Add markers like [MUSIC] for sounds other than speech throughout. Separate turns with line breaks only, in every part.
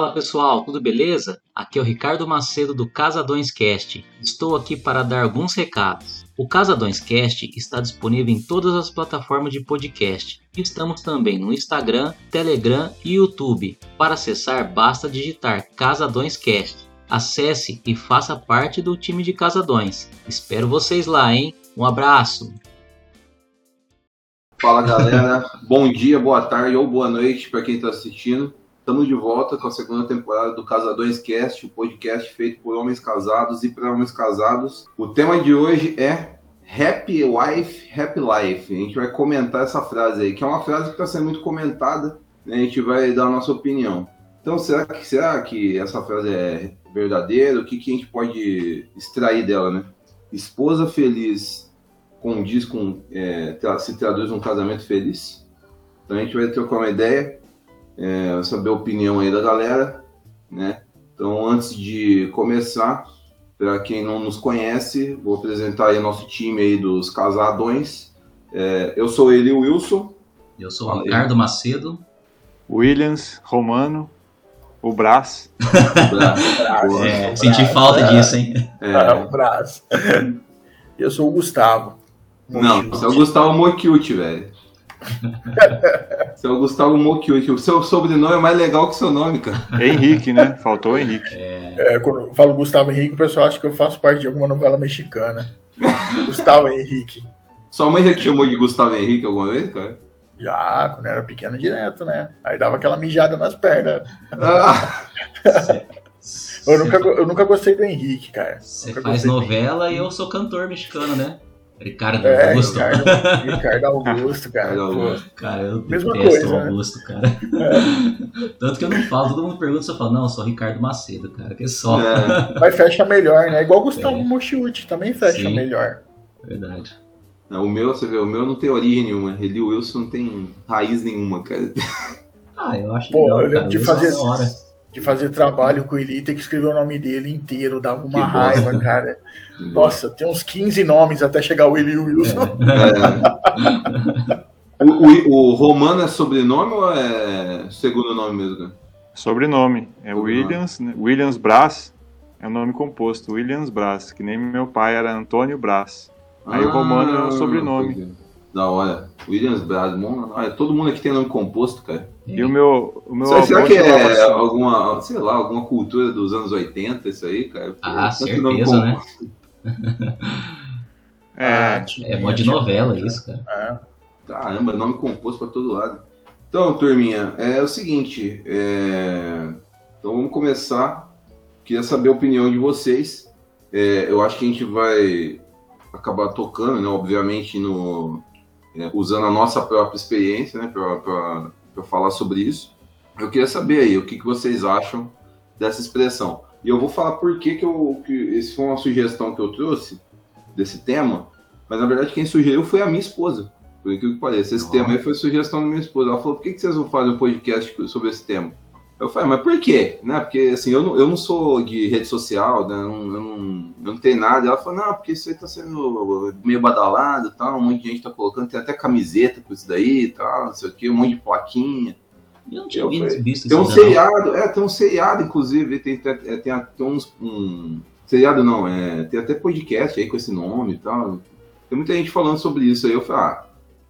Fala pessoal, tudo beleza? Aqui é o Ricardo Macedo do Casadões Cast. Estou aqui para dar alguns recados. O Casadões Cast está disponível em todas as plataformas de podcast. Estamos também no Instagram, Telegram e YouTube. Para acessar, basta digitar Casadões Cast. Acesse e faça parte do time de Casadões. Espero vocês lá, hein? Um abraço!
Fala galera, bom dia, boa tarde ou boa noite para quem está assistindo. Estamos de volta com a segunda temporada do Casadões Cast, o podcast feito por homens casados e para homens casados. O tema de hoje é Happy Wife, Happy Life. A gente vai comentar essa frase aí, que é uma frase que está sendo muito comentada, né? a gente vai dar a nossa opinião. Então, será que, será que essa frase é verdadeira? O que, que a gente pode extrair dela, né? Esposa feliz condiz com, é, se traduz um casamento feliz. Então a gente vai trocar uma ideia, é, saber a opinião aí da galera, né? Então antes de começar, para quem não nos conhece, vou apresentar aí nosso time aí dos casadões. É, eu sou ele, Wilson.
Eu sou o Ricardo Macedo.
Williams, Romano, o Brás.
Brás. [LAUGHS] É, senti falta disso, hein?
É. [LAUGHS] o Brás. Eu sou o Gustavo.
Não, você é o Gustavo Mokiuti, velho. É o Gustavo Mokiuti. O seu sobrenome é mais legal que seu nome, cara.
Henrique, né? Faltou o Henrique.
É... é... quando eu falo Gustavo Henrique, o pessoal acha que eu faço parte de alguma novela mexicana. Gustavo Henrique.
Sua mãe já te chamou de Gustavo Henrique alguma vez, cara?
Já, quando eu era pequeno direto, né? Aí dava aquela mijada nas pernas. Ah. eu, nunca, eu nunca gostei do Henrique, cara.
Você faz novela e eu sou cantor mexicano, né? Ricardo é, Augusto.
Ricardo, Ricardo [LAUGHS] Augusto, cara.
cara, eu Mesma detesto coisa, o né? Augusto, né? cara. É. Tanto que eu não falo, todo mundo pergunta, eu falo, não, eu sou Ricardo Macedo, cara, que é só.
É. [LAUGHS] Mas fecha melhor, né? Igual o Gustavo é. Mochiuti, também fecha Sim. melhor.
Verdade.
Não, o meu, você vê, o meu não tem origem nenhuma. Ele Wilson não tem raiz nenhuma, cara.
Ah, eu acho Pô, legal, eu
cara. de fazer de fazer trabalho com ele e ter que escrever o nome dele inteiro, dava uma que raiva, bosta. cara. Nossa, tem uns 15 nomes até chegar o Willie Wilson.
É. o, o, o, Romano é sobrenome ou é segundo nome mesmo?
Sobrenome. É Williams, né? Williams Brás é o nome composto, Williams Brás, que nem meu pai era Antônio Brás. Aí ah, o Romano é o sobrenome.
Da hora. Williams Brás, todo mundo aqui tem nome composto, cara.
E o meu, o meu
será, será que é alguma, sei lá, alguma cultura dos anos 80 isso aí, cara?
ah, certeza, né? [LAUGHS]
é, ah,
é mó de novela isso, cara. É.
Caramba, nome composto pra todo lado. Então, turminha, é o seguinte, é... então vamos começar. Queria saber a opinião de vocês. É, eu acho que a gente vai acabar tocando, né, obviamente, no, é, usando a nossa própria experiência, né, para falar sobre isso. Eu queria saber aí o que, que vocês acham dessa expressão. E eu vou falar por que, que eu. Que esse foi uma sugestão que eu trouxe desse tema, mas na verdade quem sugeriu foi a minha esposa. Por incrível que pareça. Esse tema aí foi sugestão da minha esposa. Ela falou: por que, que vocês vão fazer um podcast sobre esse tema? Eu falei, mas por quê? Né? Porque assim, eu não, eu não sou de rede social, né? eu, não, eu, não, eu não tenho nada. Ela falou, não, porque isso aí tá sendo meio badalado e tal, um monte de gente tá colocando, tem até camiseta com isso daí e tal, não sei o que, um monte de plaquinha.
Eu não tinha eu falei, visto
Tem um seriado, é, tem um seriado, inclusive, tem, tem, tem, tem uns. Um, seriado não, é, tem até podcast aí com esse nome e tal. Tem muita gente falando sobre isso aí. Eu falei, ah,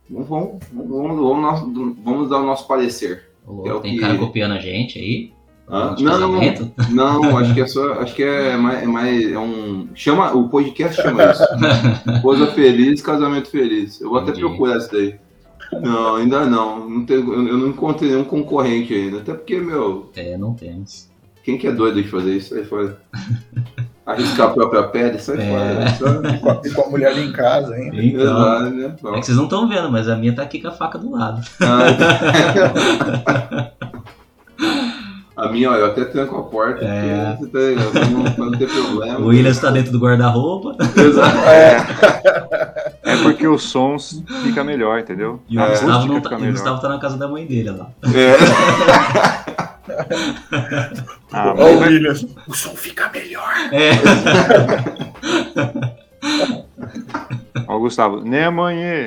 vamos, vamos, vamos, vamos, vamos dar o nosso parecer.
É tem que... cara copiando a gente aí?
Ah, não, não, não, acho que é só, acho que é mais, é mais, é um, chama, o podcast chama isso, [LAUGHS] esposa feliz, casamento feliz, eu vou Entendi. até procurar isso daí. Não, ainda não, não tenho, eu não encontrei nenhum concorrente ainda, até porque, meu...
É, não temos.
Quem que é doido de fazer isso? Sai fora. [LAUGHS] Arriscar a própria pele, sai é. fora.
Só... [LAUGHS] E com a mulher ali em casa ainda.
Então, Exato, né? é que vocês não estão vendo, mas a minha tá aqui com a faca do lado. Ah, [LAUGHS]
a minha, ó, eu até tranco a porta, é. porque tá, não, não tem problema.
O Williams tá dentro do guarda-roupa.
Exato. É. é porque o som fica melhor, entendeu?
E o, é. Gustavo, não tá, o Gustavo tá na casa da mãe dele lá. É. [LAUGHS] [LAUGHS]
ah, Ó, o Williams, o som fica melhor. É.
Ó, o Gustavo, né, amanhã? É.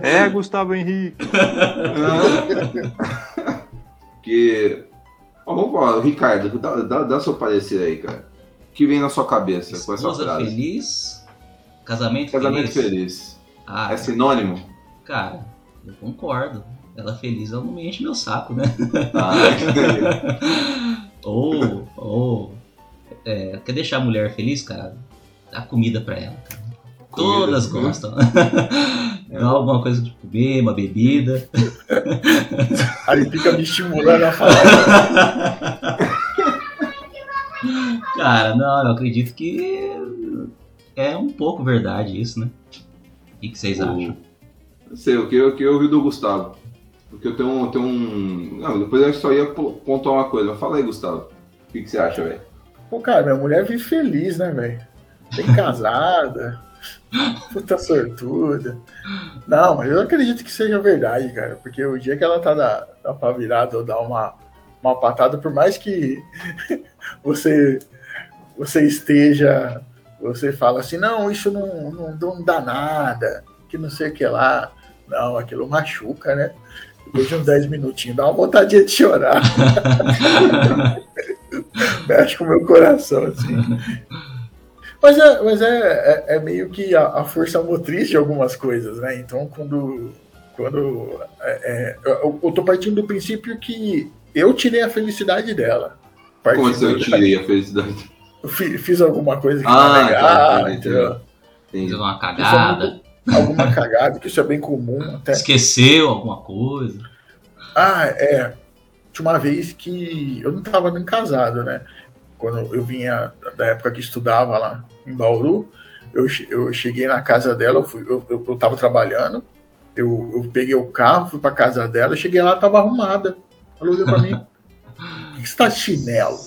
é. é, Gustavo Henrique.
Ó, vamos falar, Ricardo, dá, dá, dá seu parecer aí, cara. O que vem na sua cabeça com essa
Esposa
frase?
feliz, casamento,
Casamento
feliz.
feliz.
Ah,
É sinônimo?
cara, eu concordo. Ela feliz, ela não me enche meu saco, né?
Ah, [LAUGHS]
ou, ou é, quer deixar a mulher feliz, cara? Dá comida pra ela. cara.
Comida.
Todas gostam. [LAUGHS] [LAUGHS] Dá alguma coisa de comer, uma bebida.
Aí fica me estimulando a falar.
Cara, não, eu acredito que é um pouco verdade isso, né? O que, que vocês acham?
Não sei, o que o que eu ouvi do Gustavo. Porque eu tenho um. Tenho um... Não, depois eu só ia po- pontuar uma coisa. Fala aí, Gustavo. O que, que você acha, velho?
Pô, cara, minha mulher vive feliz, né, velho? Bem casada, [LAUGHS] puta sortuda. Não, mas eu acredito que seja verdade, cara. Porque o dia que ela tá da, da pá virada ou dá uma, uma patada, por mais que [LAUGHS] você, você esteja. Você fala assim, não, isso não, não, não dá nada, que não sei o que lá. Não, aquilo machuca, né? Depois de uns 10 minutinhos, dá uma vontade de chorar. [LAUGHS] Mexe com o meu coração, assim. Mas é, mas é, é, é meio que a, a força motriz de algumas coisas, né? Então, quando. quando é, é, eu, eu tô partindo do princípio que eu tirei a felicidade dela.
Como
Partindo
assim eu tirei a felicidade?
eu fi- fiz alguma coisa que
Ah,
não é legal,
tá, entendi.
entendeu?
Entendi.
uma cagada,
Alguma cagada, que isso é bem comum até.
esqueceu alguma coisa.
Ah, é. Tinha uma vez que eu não estava nem casado, né? Quando eu vinha da época que estudava lá em Bauru, eu, eu cheguei na casa dela, eu, fui, eu, eu, eu tava trabalhando, eu, eu peguei o carro, fui pra casa dela, cheguei lá, tava arrumada. Ela olhou pra mim, [LAUGHS] que você tá de chinelo?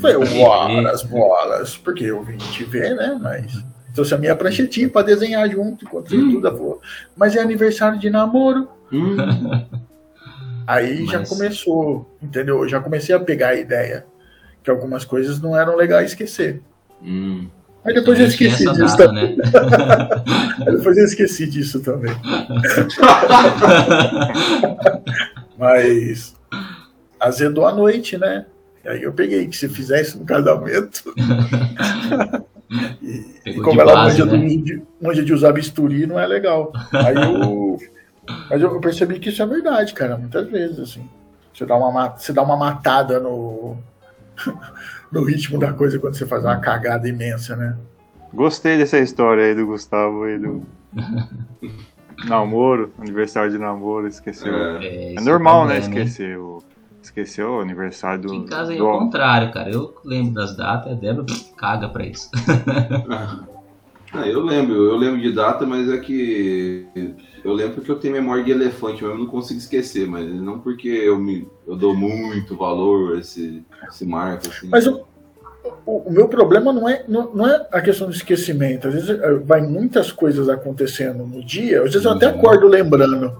Falei,
beber.
bolas, bolas, porque eu vim te ver, né? Mas trouxe a minha pranchetinha pra desenhar junto, encontrei tudo. Ela falou, mas é aniversário de namoro.
Hum, [LAUGHS]
Aí já
Mas-
começou, entendeu? Eu já comecei a pegar a ideia que algumas coisas não eram legais esquecer.
hum.
Mas depois eu
Principalmente
esqueci disso
data,
também.
né? [LAUGHS]
Aí Depois eu esqueci disso também. [LAUGHS] Mas azedou a noite, né? E aí eu peguei que se fizer isso no casamento. E, e como ela
base,
manja,
né?
do- de, manja de usar bisturi, não é legal. Aí eu. [LAUGHS] Mas eu percebi que isso é verdade, cara, muitas vezes, assim. Você dá uma, ma- você dá uma matada no, [LAUGHS] no ritmo da coisa quando você faz uma cagada imensa, né?
Gostei dessa história aí do Gustavo aí do [LAUGHS] namoro, aniversário de namoro, esqueceu.
É.
É, normal,
o
né? Esquecer o, esqueceu o aniversário do.
Aqui em casa é
do-
o contrário, cara. Eu lembro das datas, a Débora caga pra isso. [LAUGHS]
Ah, eu lembro, eu lembro de data, mas é que eu lembro porque eu tenho memória de elefante, mas eu não consigo esquecer, mas não porque eu me eu dou muito valor a esse, esse marco assim.
Mas o, o, o meu problema não é, não, não é a questão do esquecimento. Às vezes eh, vai muitas coisas acontecendo no dia, às vezes eu até
Uhum.
acordo lembrando.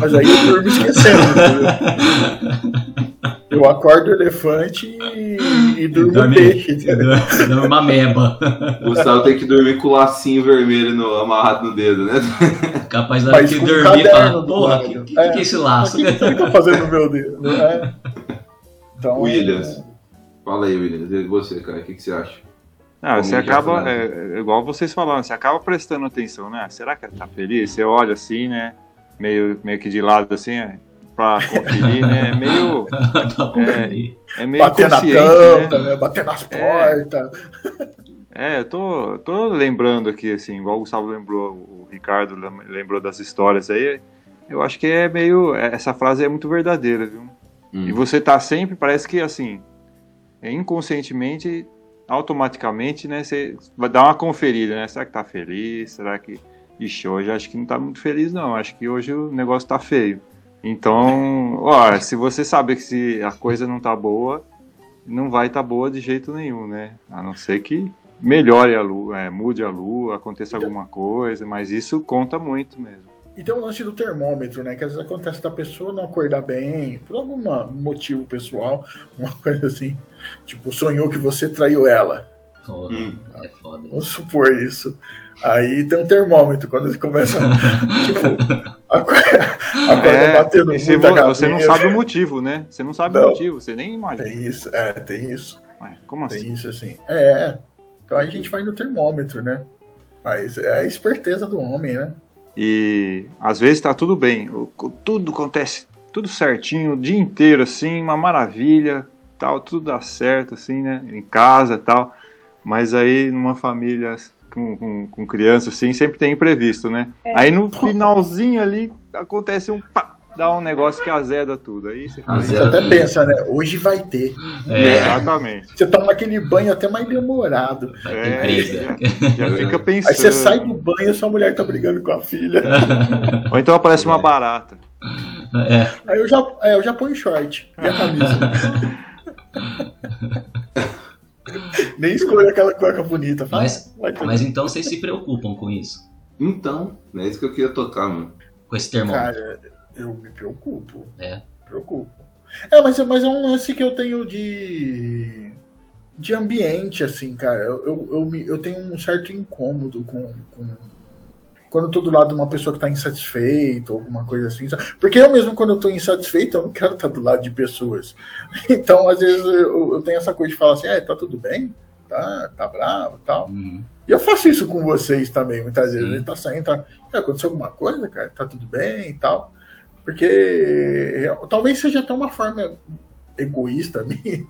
Mas aí eu durmo esquecendo. Eu acordo elefante e, e durmo
Dorme-
peixe. entendeu?
Dá uma meba.
O Gustavo tem que dormir com o lacinho vermelho no- amarrado no dedo, né?
Capaz da que
um
dormir e falar, porra,
lado.
que, que,
É.
que é esse laço?
O que, o que eu tô fazendo no meu dedo? né? Então,
Williams. Fala aí, Williams, e você, cara, o que, que você acha?
Ah, você acaba, é, é igual vocês falaram, você acaba prestando atenção, né? Será que ela tá feliz? Você olha assim, né? Meio, meio que de lado assim, é, pra conferir, né? É meio, [LAUGHS]
conferir.
é meio
bater na
inconsciente,
tampa,
né?
né? bater nas
É.
portas.
É, eu tô, tô lembrando aqui, assim, igual o Gustavo lembrou, o Ricardo lem- lembrou das histórias aí, eu acho que é meio, essa frase é muito verdadeira, viu?
Hum.
E você tá sempre, parece que assim, é inconscientemente, automaticamente, né, você vai dar uma conferida, né? Será que tá feliz? Será que. Ixi, hoje acho que não tá muito feliz, não. Acho que hoje o negócio tá feio. Então, ó, se você saber que se a coisa não tá boa, não vai tá boa de jeito nenhum, né? A não ser que melhore a lua, é, mude a lua, aconteça alguma coisa, mas isso conta muito mesmo.
E tem o lance do termômetro, né? Que às vezes acontece da pessoa não acordar bem, por algum motivo pessoal, [LAUGHS] uma coisa assim. Tipo, sonhou que você traiu ela.
Porra,
Hum.
é foda.
Vamos supor isso. Aí tem um termômetro, quando ele começa. [LAUGHS] tipo, acor- Acorda
É,
batendo
e se
muita
vo- você não sabe o motivo, né? Você não sabe
Não.
o motivo, você nem imagina.
Tem isso, é, tem isso.
Ué, como
Tem
assim?
isso, assim. É, então a gente vai no termômetro, né? Mas é a esperteza do homem, né?
E às vezes tá tudo bem, tudo acontece tudo certinho, o dia inteiro assim, uma maravilha, tal, tudo dá certo assim, né? Em casa, tal. Mas aí numa família com, com, com criança assim, sempre tem imprevisto, né? Aí no finalzinho ali acontece um pá, dá um negócio que azeda tudo. Aí você
Você até pensa, né? Hoje vai ter.
É,
Exatamente.
Você toma aquele banho até mais demorado.
É,
briga.
Já fica pensando. [LAUGHS]
Aí você sai do banho e sua mulher tá brigando com a filha. [LAUGHS]
Ou então aparece uma barata.
É,
Aí eu já, é, eu já ponho short e a camisa. [LAUGHS] [LAUGHS] Nem escolho aquela cueca bonita. Fala,
Mas-
ter-
mas então vocês se preocupam com isso?
Então, é isso que eu queria tocar, mano.
Com esse termômetro?
Cara, eu me preocupo.
É.
Me preocupo. É, mas, mas é um lance que eu tenho de. de ambiente, assim, cara. Eu, eu, eu, me- eu tenho um certo incômodo com. com quando eu tô do lado de uma pessoa que tá insatisfeita, ou alguma coisa assim. Porque eu mesmo, quando eu tô insatisfeito, eu não quero estar do lado de pessoas. [LAUGHS] Então, às vezes, eu, eu tenho essa coisa de falar assim, é, tá tudo bem? Tá, tá bravo tal.
Uhum.
E eu faço isso com vocês também, muitas vezes. A gente tá saindo, tá. "É, aconteceu alguma coisa, cara? Tá tudo bem e tal. Porque é, talvez seja até uma forma egoísta [LAUGHS] minha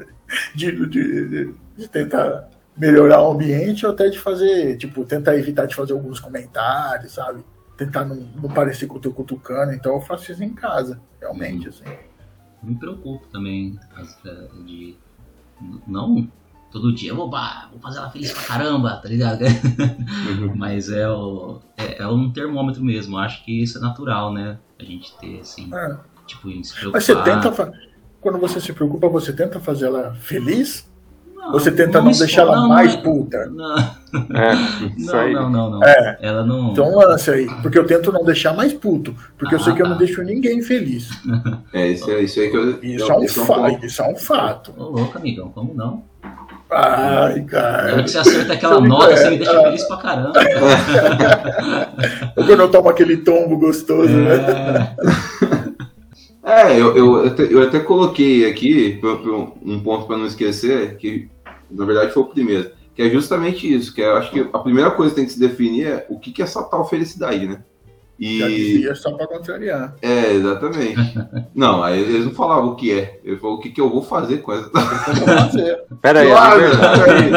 de, de, de- de tentar melhorar o ambiente ou até de fazer, tipo, tentar evitar de fazer alguns comentários, sabe? Tentar não, não parecer que eu tô cutucando. Então eu faço isso em casa, realmente, assim.
Me preocupo também eh, de. Não todo dia, oba, vou fazer ela feliz pra caramba, tá ligado? [LAUGHS] Mas é, o, é, é um termômetro mesmo. Acho que isso é natural, né? A gente ter, assim,
É.
tipo, se preocupar.
Mas você tenta. Quando você se preocupa, você tenta fazer ela feliz?
Não,
Você tenta não,
esco-
deixar ela
não,
mais
não,
puta?
Não,
É, [LAUGHS] isso
não,
aí.
não, não, não.
É.
Ela não.
Então lance aí, porque eu tento não deixar mais puto, porque eu sei
Ah,
que eu não
tá.
deixo ninguém feliz.
É, isso, é, isso aí que eu.
Isso é um,
esse
fa
ponto.
isso é um fato.
Ô, louco, amigão, como não?
Ai,
Na
cara.
hora que você acerta aquela
Você me
nota, você me deixa feliz pra caramba.
Ou [LAUGHS] quando eu tomo aquele tombo gostoso, né?
É, [LAUGHS]
É, eu, eu, até, eu até coloquei aqui um um ponto para não esquecer, que na verdade foi o primeiro, que é justamente isso, que eu acho que a primeira coisa que tem que se definir é o que, que é essa tal felicidade, né?
Já
E
dizia só pra contrariar.
é, exatamente. [LAUGHS] Não, aí eles não falavam o que é. Eu falo o que, que eu vou fazer com essa. [LAUGHS]
Então, vou fazer.
Pera aí,
Claro,
é verdade.
peraí.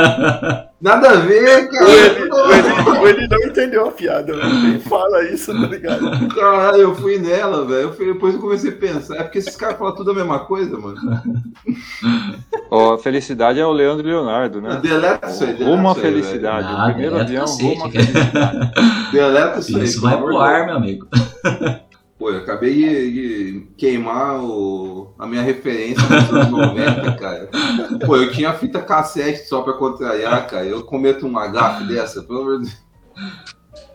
[LAUGHS] Nada a ver,
O Eli,
cara.
o Eli- o Eli não entendeu a piada, nem fala isso, tá ligado?
Caralho, eu fui nela, velho. Eu fui- Depois eu comecei a pensar. É porque esses caras falam tudo a mesma coisa, mano. [LAUGHS]
Ó, felicidade é o Leandro e Leonardo, né?
Deleta isso aí, deleta
Rumo à
isso aí,
felicidade.
Ah,
o primeiro avião,
cacete,
rumo à
cara.
felicidade. [LAUGHS]
Deleta isso aí.
Isso vai pro ar, meu amigo.
Pô, eu acabei de, de queimar o, a minha referência dos anos 90, [LAUGHS] cara. Pô, eu tinha fita cassete só pra contrariar, cara. Eu cometo um agafe dessa, pelo amor de Deus.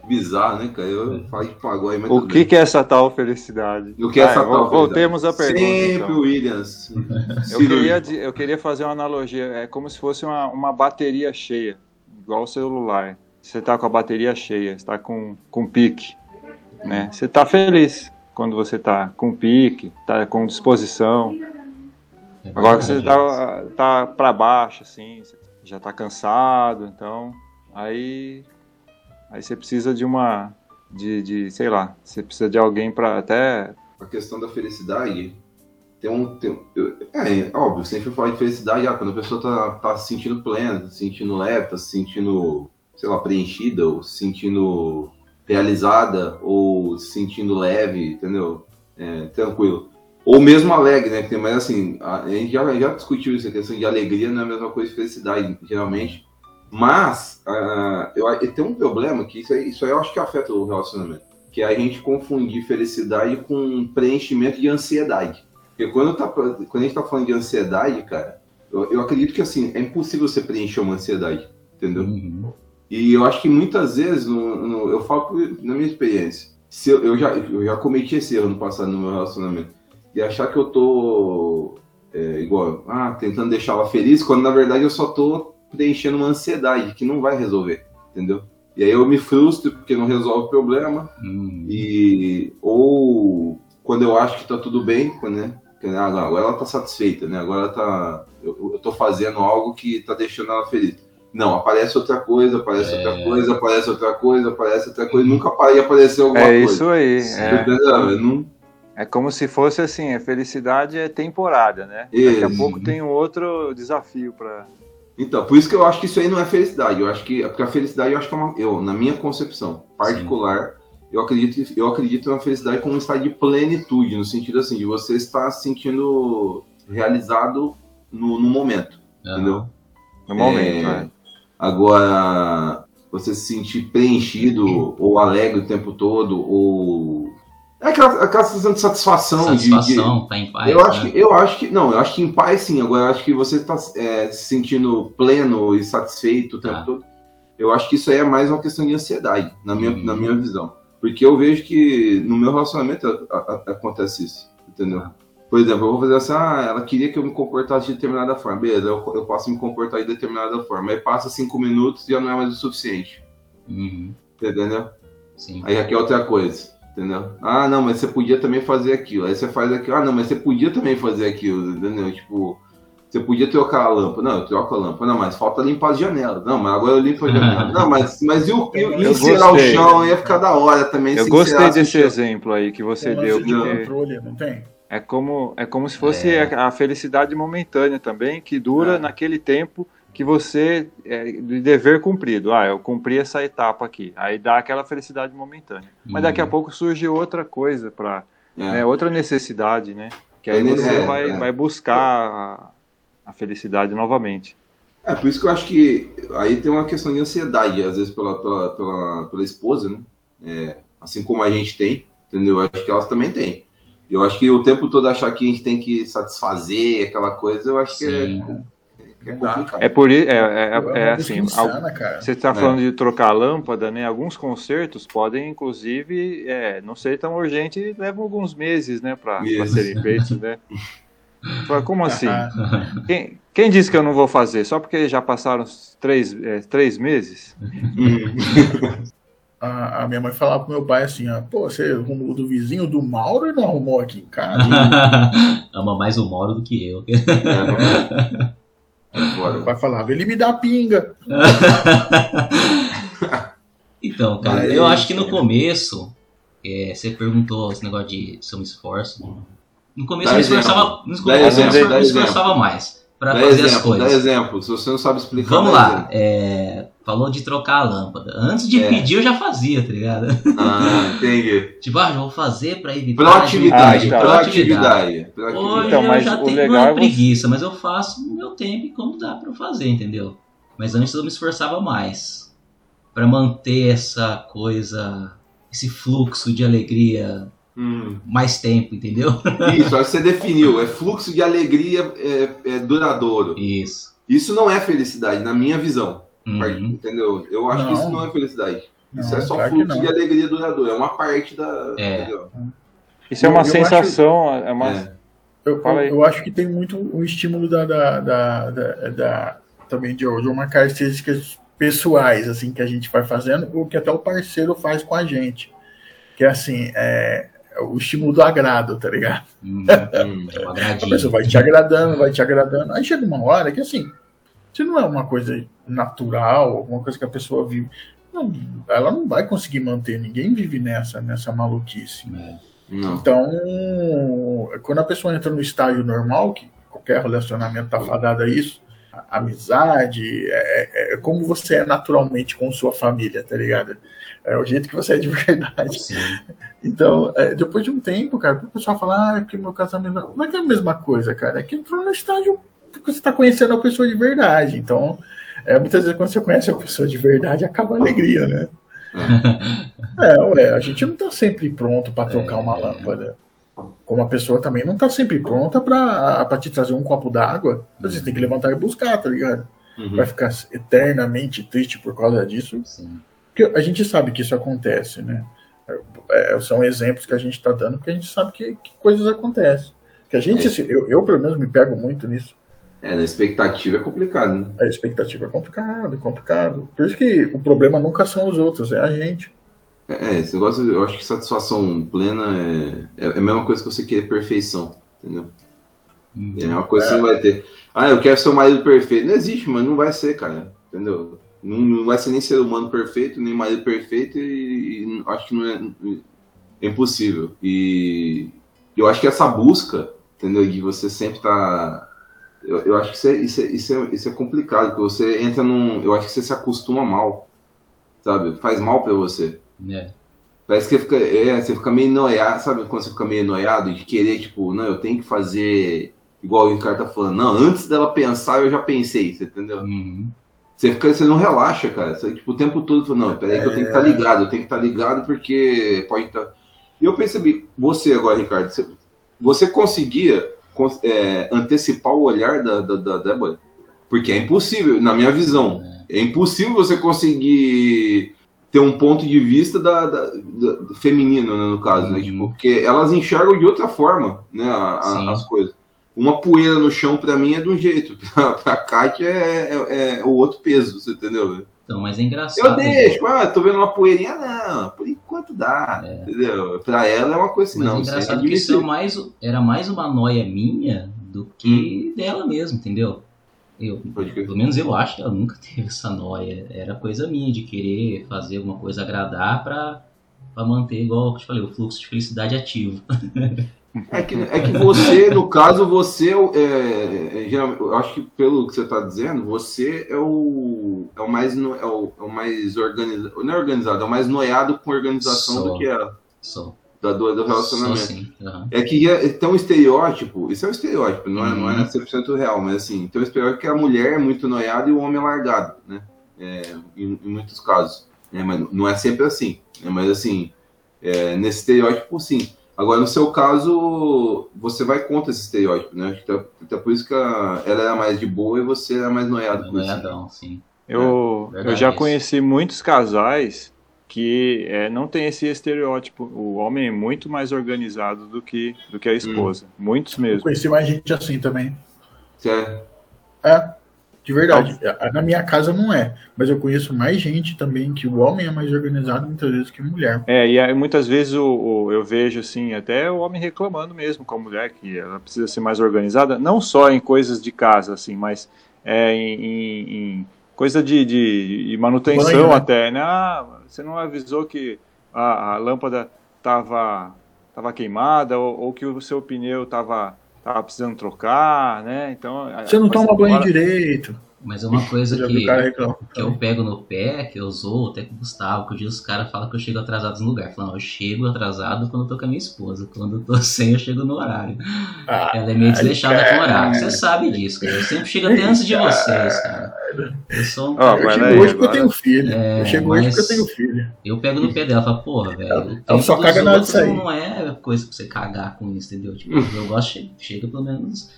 Bizarro, né, cara? Eu falei de pagode, mas
O que,
bem.
que é essa tal felicidade?
O que é essa tal
Voltemos à pergunta.
Sempre
então.
Williams. [LAUGHS]
Eu queria, eu queria fazer uma analogia. É como se fosse uma, uma bateria cheia, igual o celular. Você está com a bateria cheia, está com, com pique. Né? Você está feliz quando você está com pique, está com disposição. Agora que você tá, tá para baixo, assim, já tá cansado, então aí aí você precisa de uma de, de sei lá, você precisa de alguém para até
a questão da felicidade tem um. Tem, eu- é, óbvio, sempre fala de felicidade, ah, quando a pessoa tá, tá se sentindo plena, tá se sentindo leve, tá se sentindo, sei lá, preenchida, ou se sentindo realizada, ou se sentindo leve, entendeu? É, tranquilo. Ou mesmo alegre, né? tem- Mas assim, a, gente já, já discutiu isso, a questão de alegria não é a mesma coisa que felicidade, geralmente. Mas ah, eu, tenho um problema que isso aí, isso aí eu acho que afeta o relacionamento que é a gente confundir felicidade com preenchimento de ansiedade. Porque quando, tá, quando a gente tá falando de ansiedade, cara, eu, eu acredito que assim, é impossível você preencher uma ansiedade, entendeu?
Uhum.
E eu acho que muitas vezes, no, no- eu falo por- na minha experiência, se eu, eu já, eu já cometi esse erro no passado no meu relacionamento, de achar que eu tô é, igual, ah, tentando deixar ela feliz, quando na verdade eu só tô preenchendo uma ansiedade que não vai resolver, entendeu? E aí eu me frustro porque não resolve o problema,
Uhum.
e ou quando eu acho que tá tudo bem, né? Agora ela tá satisfeita, né? Agora ela tá. Eu, eu tô fazendo algo que tá deixando ela feliz. Não, aparece outra coisa, aparece é... outra coisa, aparece outra coisa, aparece outra coisa, nunca para aparecer alguma
é
coisa.
É isso aí. É. Não... é como se fosse assim, a felicidade é temporária, né? Isso. Daqui a pouco tem um outro desafio para
então, por isso que eu acho que isso aí não é felicidade. Eu acho que porque a felicidade, eu acho que é uma, eu, na minha concepção particular, Sim. eu acredito, eu acredito na felicidade como um estado de plenitude, no sentido assim, de você estar se sentindo realizado no, no momento, uhum. entendeu?
No momento, é,
Agora, você se sentir preenchido ou alegre o tempo todo ou é aquela, aquela sensação de satisfação.
Satisfação,
de, de,
tá em paz.
Eu, né? acho que, eu acho que. Não, eu acho que em paz sim. Agora eu acho que você está é, se sentindo pleno e satisfeito o tempo tá. todo. Eu acho que isso aí é mais uma questão de ansiedade, na minha, na minha visão. Porque eu vejo que no meu relacionamento a, a, a, acontece isso, entendeu? Por exemplo, eu vou fazer assim, ah, ela queria que eu me comportasse de determinada forma. Beleza, eu, eu posso me comportar de determinada forma. Aí passa cinco minutos e já não é mais o suficiente.
Uhum.
Entendeu?
Sim.
Aí aqui é outra coisa. Entendeu? Ah, não, mas você podia também fazer aquilo. Aí você faz aquilo. Ah, não, mas você podia também fazer aquilo, entendeu? Tipo, você podia trocar a lâmpada. Não, eu troco a lâmpada. Não, mas falta limpar as janelas. Não, mas agora eu limpo a janela. [LAUGHS] não, mas, mas e o, e, encerar o chão ia ficar da hora também.
Eu gostei desse exemplo aí que você
tem
deu.
Porque... controle, não tem?
É como, é como se fosse é. a, a felicidade momentânea também, que dura é. naquele tempo que você é, de dever cumprido. Ah, eu cumpri essa etapa aqui. Aí dá aquela felicidade momentânea. Uhum. Mas daqui a uhum. pouco surge outra coisa para é. né, outra necessidade, né? Que aí você é, vai, é. vai buscar a, a, felicidade novamente.
É por isso que eu acho que aí tem uma questão de ansiedade às vezes pela pela, pela, pela esposa, né? É, assim como a gente tem, entendeu? Eu acho que elas também têm. Eu acho que o tempo todo achar que a gente tem que satisfazer aquela coisa, eu acho Sim. que é
é, é por isso, é, é, é, é assim, insana, você está é. falando de trocar a lâmpada, né? Alguns concertos podem, inclusive, é, não ser tão urgente e levam alguns meses, né, para serem feitos, né? [LAUGHS] Fala, como assim? Quem, quem, disse que eu não vou fazer? Só porque já passaram três, é, três meses? [LAUGHS]
a, a, minha mãe falava pro meu pai assim, ó, pô, você arrumou do vizinho do Mauro e não arrumou aqui em casa? [LAUGHS]
Ama mais o Mauro do que eu.
Agora vai falar, ele me dá pinga. [LAUGHS]
então, cara, Mas, eu acho que no começo, é, você perguntou esse negócio de se eu me esforço. No começo eu me esforçava, no começo eu me esforçava mais para fazer
exemplo,
as coisas.
Dá exemplo, se você não sabe explicar.
Vamos lá, é, falou de trocar a lâmpada. Antes de é. pedir, eu já fazia, tá ligado?
Ah, entendi. [LAUGHS]
tipo, ah, vou fazer pra evitar.
Proatividade, ah, proatividade.
Hoje então, eu já tenho uma é preguiça, mas eu faço no meu tempo e como dá pra eu fazer, entendeu? Mas antes eu me esforçava mais para manter essa coisa, esse fluxo de alegria hum. mais tempo, entendeu? [LAUGHS]
Isso, acho que você definiu. É fluxo de alegria é, é duradouro.
Isso.
Isso não é felicidade, na minha visão. Uhum. Entendeu? Eu acho não. que isso não é felicidade. Não, isso é só fluxo de alegria duradoura. É uma parte da.
É.
Isso é uma eu, sensação. Acho... É uma... É.
Eu, eu, eu, acho que tem muito o estímulo da, da, da, da, da também de, de uma características pessoais assim que a gente vai fazendo, ou que até o parceiro faz com a gente. Que é assim, é, o estímulo do agrado, tá ligado? [LAUGHS]
Hum, hum,
a pessoa vai te agradando, vai te agradando. Aí chega uma hora que assim, se não é uma coisa natural, alguma coisa que a pessoa vive, não, ela não vai conseguir manter. Ninguém vive nessa, nessa maluquice.
É.
Então, quando a pessoa entra no estágio normal, que qualquer relacionamento está fadado a isso, a amizade, é, é, é, como você é naturalmente com sua família, tá ligado? É o jeito que você é de [LAUGHS] verdade.
Sim.
Então, é, depois de um tempo, cara, o pessoal fala, ah, é que meu casamento. Não é que é a mesma coisa, cara. É que entrou no estágio porque você está conhecendo a pessoa de verdade. Então, é, muitas vezes quando você conhece a pessoa de verdade, acaba a alegria, né? é, [LAUGHS] ué, a gente não está sempre pronto para trocar uma lâmpada. Como a pessoa também não está sempre pronta para te trazer um copo d'água. Você tem que levantar e buscar, tá ligado? Uhum. Vai ficar eternamente triste por causa disso.
Sim.
Porque a gente sabe que isso acontece, né? É, são exemplos que a gente está dando porque a gente sabe que, que coisas acontecem. Que a gente, é. eu, eu, pelo menos, me pego muito nisso.
É, na expectativa é complicado, né?
A expectativa é complicado, é complicado. Por isso que o problema nunca são os outros, é a gente.
É, esse negócio, eu acho que satisfação plena é, é a mesma coisa que você querer perfeição, entendeu? É uma coisa que você não vai ter. Ah, eu quero ser o marido perfeito. Não existe, mas não vai ser, cara. Entendeu? Não, não vai ser nem ser humano perfeito, nem marido perfeito, e, e acho que não é, é impossível. E eu acho que essa busca, entendeu? De você sempre tá. Eu, eu acho que isso é, isso, é, isso, é, isso é complicado, porque você entra num. Eu acho que você se acostuma mal, sabe? Faz mal pra você.
É.
Parece que fica, é, você fica meio noiado, sabe quando você fica meio noiado de querer, tipo, não, eu tenho que fazer igual o Ricardo tá falando. Não, antes dela pensar, eu já pensei, você entendeu?
Uhum.
Você, fica, você não relaxa, cara. Você, tipo, o tempo todo fala, não, peraí que eu tenho que estar ligado, eu tenho que estar ligado porque pode estar. E eu percebi, você agora, Ricardo, você, você conseguia é, antecipar o olhar da, da, da Débora? Porque é impossível, na minha visão. É impossível você conseguir ter um ponto de vista da, da, da feminino, né, no caso, né? Tipo, porque elas enxergam de outra forma, né, a- a- as coisas. Uma poeira no chão pra mim é de um jeito, [LAUGHS] pra, pra Kátia é, é, é o outro peso, você entendeu?
Então, mas é engraçado.
Eu deixo, ah, tô vendo uma poeirinha, não, por enquanto dá, entendeu? Pra ela é uma coisa assim,
Mas
não,
é
é
engraçado que isso é mais, era mais uma noia minha do que dela mesmo, entendeu? Eu, pelo menos eu acho que ela nunca [LAUGHS] teve essa noia. Era coisa minha de querer fazer alguma coisa agradar pra, pra manter, igual eu te falei, o fluxo de felicidade ativo. [LAUGHS]
É que, é que você, no caso, você é, é, é, geral- eu acho que pelo que você está dizendo, você é o, é o mais no- é o, é o mais organizado, não é organizado, é o mais noiado com organização
Sou.
do que ela,
Só.
da, do, do relacionamento.
aham.
É que é, tem um estereótipo, isso é um estereótipo, não é, não é
Uhum.
100% real, mas assim, tem um estereótipo que a mulher é muito noiada e o homem é largado, né? É, em, em muitos casos. né? Mas não é sempre assim. né? Mas assim, é, nesse estereótipo, sim. Agora, no seu caso, você vai contra esse estereótipo, né? Acho que tá- Até por isso que a- ela era mais de boa e você era mais noiado com isso.
Noiadão, sim.
Eu,
É,
eu já
isso.
conheci muitos casais que é, não tem esse estereótipo. O homem é muito mais organizado do que, do que a esposa. Muitos
Eu
mesmo.
conheci mais gente assim também.
Sério.
É, de verdade. Na minha casa não é, mas eu conheço mais gente também que o homem é mais organizado muitas vezes que a mulher.
É, e aí, muitas vezes o, o- eu vejo assim, até o homem reclamando mesmo com a mulher, que ela precisa ser mais organizada, não só em coisas de casa, assim, mas é, em, em- em coisa de, de- de manutenção
Banho, né?
até, né? Ah, você não avisou que a, a lâmpada estava tava queimada ou, ou que o seu pneu estava tava precisando trocar, né? Então,
Você não toma banho
agora-
direito.
Mas é uma coisa [LAUGHS] que, que eu pego no pé, que eu zoo até com o Gustavo, que o dia os caras falam que eu chego atrasado no lugar. Falam, eu chego atrasado quando eu tô com a minha esposa. Quando eu tô [LAUGHS] sem, eu chego no horário.
Ah,
Ela é meio desleixada
cara.
com o horário. Você sabe disso, cara. Eu sempre chego até antes de vocês, cara. Eu sou um cara-
eu chego
aí,
hoje porque eu tenho filho.
É,
eu chego hoje porque eu tenho filho.
Eu pego no pé dela e falo, porra, velho. o
Ela só
dos
caga na hora de
outros
sair.
Não é coisa pra você cagar com isso, entendeu? Tipo, eu gosto, chega pelo menos.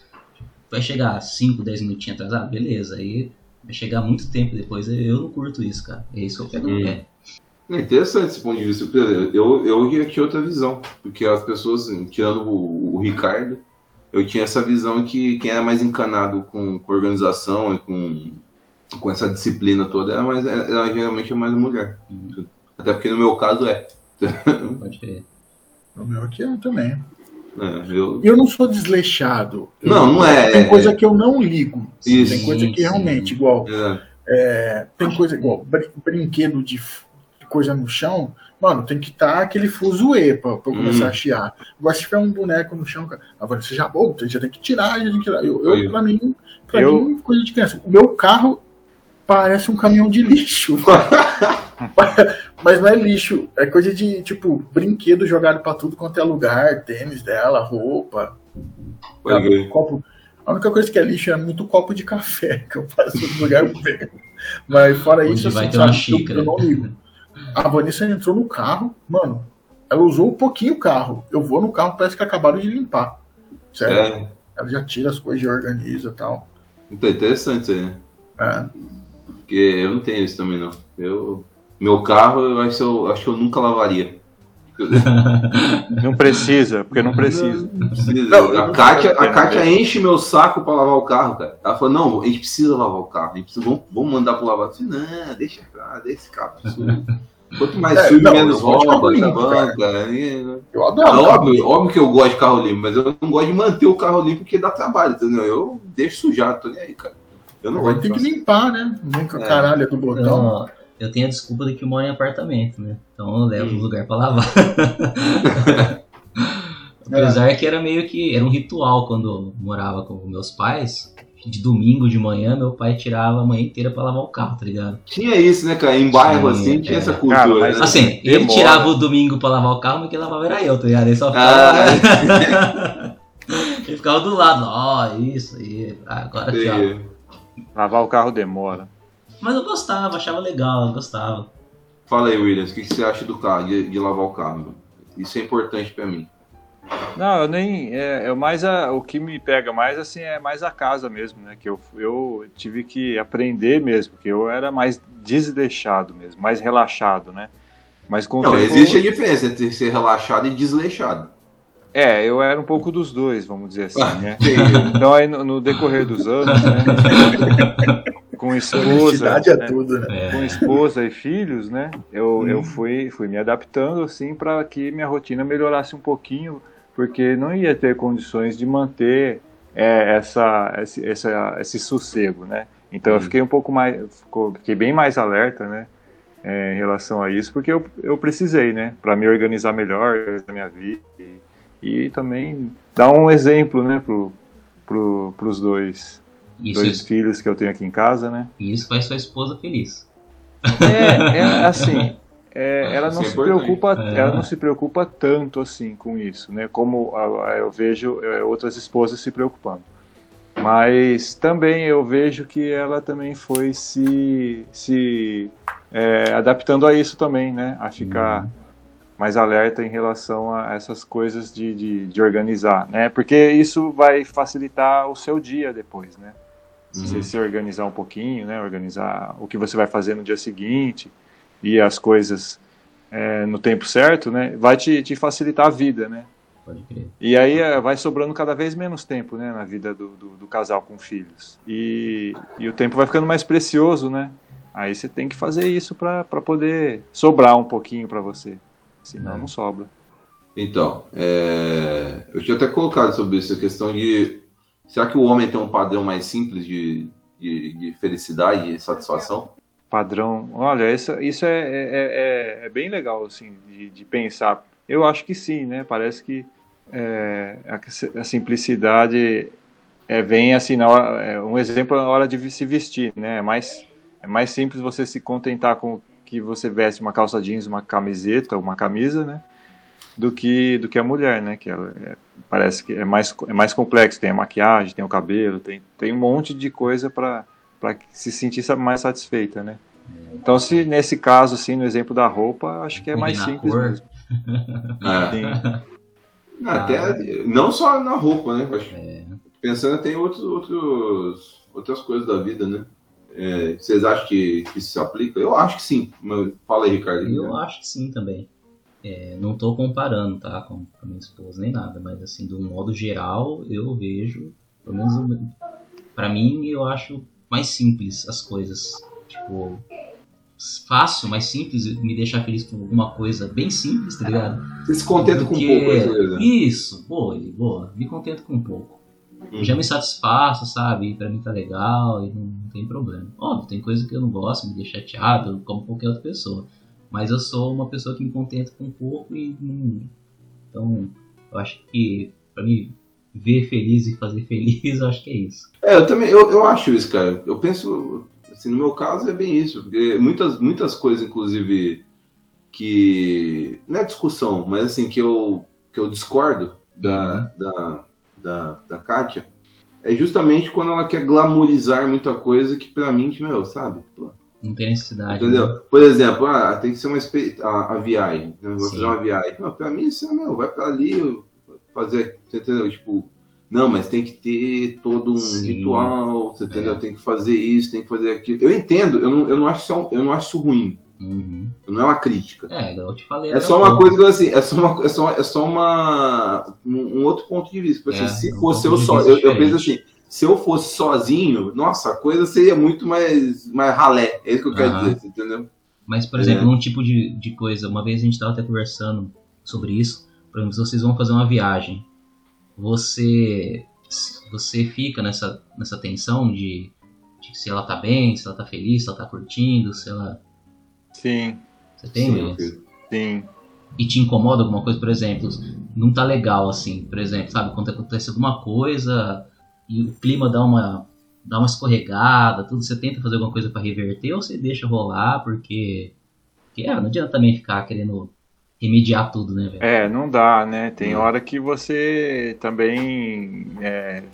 Vai chegar 5, 10 minutinhos atrasado, beleza. Aí vai chegar muito tempo depois. Eu não curto isso, cara. É isso que eu pego no pé.
É interessante esse ponto de vista. Eu, eu já tinha outra visão, porque as pessoas, tirando o, o Ricardo, eu tinha essa visão que quem era mais encanado com, com organização e com, com essa disciplina toda era, mais, era geralmente a mais mulher.
Uhum.
Até porque no meu caso é.
Pode crer.
O meu aqui é também.
É, eu,
Eu não sou desleixado. Eu-
Não, não é.
Tem coisa que eu não ligo.
Isso.
Tem coisa que realmente,
sim.
igual.
é,
é, tem coisa igual brin- brinquedo de coisa no chão. Mano, tem que estar aquele fuzuê pra, pra eu começar
Hum.
a chiar. Agora, se tiver um boneco no chão, cara, ah, você já, oh, você já tem que tirar, já tem que tirar. Eu, eu,
Aí.
pra mim, pra
Eu-
mim, coisa de criança. O meu carro parece um caminhão de lixo. [LAUGHS] [LAUGHS] Mas não é lixo, é coisa de, tipo, brinquedo jogado pra tudo quanto é lugar, tênis dela, roupa, sabe,
crer.
copo. A única coisa que é lixo é muito copo de café, [LAUGHS] que eu passo no lugar [LAUGHS] eu pego. Mas fora
Onde
isso,
vai
assim,
ter uma xícara.
ligo. A Vanessa entrou no carro, mano, ela usou um pouquinho o carro. Eu vou no carro, parece que acabaram de limpar. Sério?
É,
Ela já tira as coisas, já organiza e tal.
então, interessante isso aí, né?
É.
Porque eu não tenho isso também, não. Eu, meu carro, eu acho, que eu acho que eu nunca lavaria.
Não precisa, porque não precisa.
Não precisa.
Não,
a
não-
Kátia, a Kátia enche meu saco pra lavar o carro, cara. Ela falou, não, a gente precisa lavar o carro. A gente precisa, vamos, vamos mandar pro lavar. Eu falei, não, deixa deixa esse carro. sujo." Quanto mais
É,
sujo,
não,
menos rouba, tá bom,
cara.
cara. E-
Eu
É
adoro.
óbvio, óbvio que eu gosto de carro limpo, mas eu não gosto de manter o carro limpo porque dá trabalho, entendeu? Eu deixo sujar, tô nem aí, cara. Eu não gosto
tem que limpar, né? Nem com a
É.
caralho do botão.
Eu tenho a desculpa de que eu moro em apartamento, né? Então eu levo um lugar pra lavar. [LAUGHS] Apesar que era meio que. Era um ritual quando eu morava com meus pais. De domingo de manhã, meu pai tirava a manhã inteira pra lavar o carro, tá ligado?
Tinha isso, né, cara? Em bairro
Sim,
assim, tinha
é.
essa cultura.
Cara, mas
né?
Assim, ele
Demora.
tirava o domingo pra lavar o carro, mas quem lavava era eu, tá ligado? Ele só
Ah.
ficava. [LAUGHS] ele ficava do lado, ó, isso aí, agora tchau.
Lavar o carro demora.
Mas eu gostava, achava legal, eu gostava.
Fala aí, Williams, o que que você acha do carro, de, de lavar o carro? Isso é importante pra mim.
Não, eu nem. É, é mais a, o que me pega mais assim é mais a casa mesmo, né? Que eu, eu tive que aprender mesmo, porque eu era mais desleixado mesmo, mais relaxado, né? Mas com
Não,
tempo-
existe a diferença entre ser relaxado e desleixado.
É, eu era um pouco dos dois, vamos dizer assim, [LAUGHS] né? Então aí no, no decorrer dos anos, né? [LAUGHS] com esposa,
é
né?
tudo, né?
com esposa e filhos, né? Eu,
Hum.
eu fui, fui me adaptando assim para que minha rotina melhorasse um pouquinho, porque não ia ter condições de manter é, essa, esse, essa, esse sossego, né? Então eu
Hum.
fiquei um pouco mais, fiquei bem mais alerta, né? é, em relação a isso, porque eu, eu precisei, né? Para me organizar melhor na minha vida e, e também dar um exemplo, né? Pro, pro, pros dois,
Isso,
dois
isso,
filhos que eu tenho aqui em casa, né?
isso faz sua esposa feliz.
É, é assim, é, [LAUGHS] ela não
é
se preocupa,
É.
ela não se preocupa tanto assim com isso, né? Como eu vejo é, outras esposas se preocupando. Mas também eu vejo que ela também foi se, se é, adaptando a isso também, né? A ficar
Uhum.
mais alerta em relação a essas coisas de, de, de organizar, né? Porque isso vai facilitar o seu dia depois, né?
Uhum.
Você se organizar um pouquinho, né? Organizar o que você vai fazer no dia seguinte e as coisas é, no tempo certo, né? Vai te, te facilitar a vida, né?
Pode crer.
E aí é, vai sobrando cada vez menos tempo, né? Na vida do, do, do casal com filhos. E, e o tempo vai ficando mais precioso, né? Aí você tem que fazer isso para poder sobrar um pouquinho para você. Senão
É.
não sobra.
Então, é, eu tinha até colocado sobre isso, a questão de será que o homem tem um padrão mais simples de, de, de felicidade e satisfação?
Padrão. Olha, isso, isso é, é, é, é bem legal, assim, de, de pensar. Eu acho que sim, né? Parece que é, a, a simplicidade é, vem assim, na hora, é um exemplo na hora de se vestir, né? É mais, é mais simples você se contentar com que você veste uma calça jeans, uma camiseta, uma camisa, né? Do que, do que a mulher, né? Que ela é- parece que é mais, é mais complexo. Tem a maquiagem, tem o cabelo, tem, tem um monte de coisa para para se sentir mais satisfeita, né? Então, se nesse caso, assim, no exemplo da roupa, acho que é mais simples
cor.
mesmo.
É.
Sim.
Não, até, não só na roupa, né? Acho-
É.
Pensando até em outros, outros, outras coisas da vida, né? É, vocês acham que, que isso se aplica? Eu acho que sim. Fala aí, Ricardo.
Eu acho que sim também. É, não tô comparando, tá, com com a minha esposa nem nada, mas assim, do modo geral, eu vejo, pelo menos pra mim, eu acho mais simples as coisas. Tipo, fácil, mais simples, me deixar feliz com alguma coisa bem simples, tá ligado?
Você se contenta com
Porque-
pouco, às vezes, né?
Isso, boa, boa, me contento com pouco.
Hum.
Já me satisfaço, sabe? Pra mim tá legal e não, não tem problema. Óbvio, tem coisa que eu não gosto, me deixa chateado, como qualquer outra pessoa. Mas eu sou uma pessoa que me contenta com pouco e não. Então, eu acho que pra mim ver feliz e fazer feliz, [LAUGHS] eu acho que é isso.
É, eu também, eu, eu acho isso, cara. Eu penso, assim, no meu caso é bem isso, porque muitas, muitas coisas, inclusive, que não é discussão, mas assim, que eu, que eu discordo da, da, da, da Kátia, é justamente quando ela quer glamourizar muita coisa que pra mim, meu, sabe? Pô,
Não tem necessidade. né?
Entendeu? Por exemplo, ah, tem que ser uma a, a viagem. Né? Vou
Sim.
fazer uma viagem. Não, pra mim, isso é, meu, vai pra ali fazer, entendeu? Tipo, não, mas tem que ter todo um
Sim.
ritual, você entendeu?
É.
Tem que fazer isso, tem que fazer aquilo. Eu entendo, eu não, eu não, acho, isso, eu não acho isso ruim.
Uhum.
Não é uma crítica.
É, eu te falei.
É só uma coisa que assim, é só, uma, é só, é só uma, um, um outro ponto de vista. Porque,
É,
assim, se
um
fosse eu só, eu, eu penso assim, se eu fosse sozinho, nossa, a coisa seria muito mais, mais ralé. É isso que eu quero
Aham.
dizer, entendeu?
Mas, por exemplo, é. um tipo de, de coisa, uma vez a gente estava até conversando sobre isso, por exemplo, se vocês vão fazer uma viagem, você você fica nessa, nessa tensão de, de se ela tá bem, se ela tá feliz, se ela tá curtindo, se ela...
Sim.
Você tem
Sim. Isso? Sim.
E te incomoda alguma coisa, por exemplo, não tá legal assim, por exemplo, sabe, quando acontece alguma coisa e o clima dá uma dá uma escorregada, tudo, você tenta fazer alguma coisa para reverter ou você deixa rolar porque, porque é, não adianta também ficar querendo remediar tudo, né, velho?
É, não dá, né? Tem hum. hora que você também é,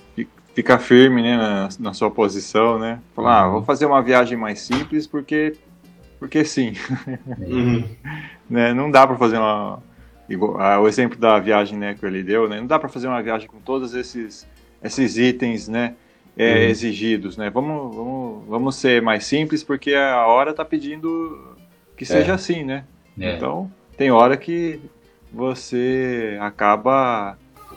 fica firme, né, na, na sua posição, né? Falar, ah, uhum. vou fazer uma viagem mais simples porque porque sim. Uhum. né? Não dá para fazer uma igual, ah, o exemplo da viagem, né, que ele deu, né? Não dá para fazer uma viagem com todos esses esses itens, né? É, uhum. exigidos, né? Vamos, vamos, vamos ser mais simples porque a hora está pedindo que seja é. assim, né? É. Então, tem hora que você acaba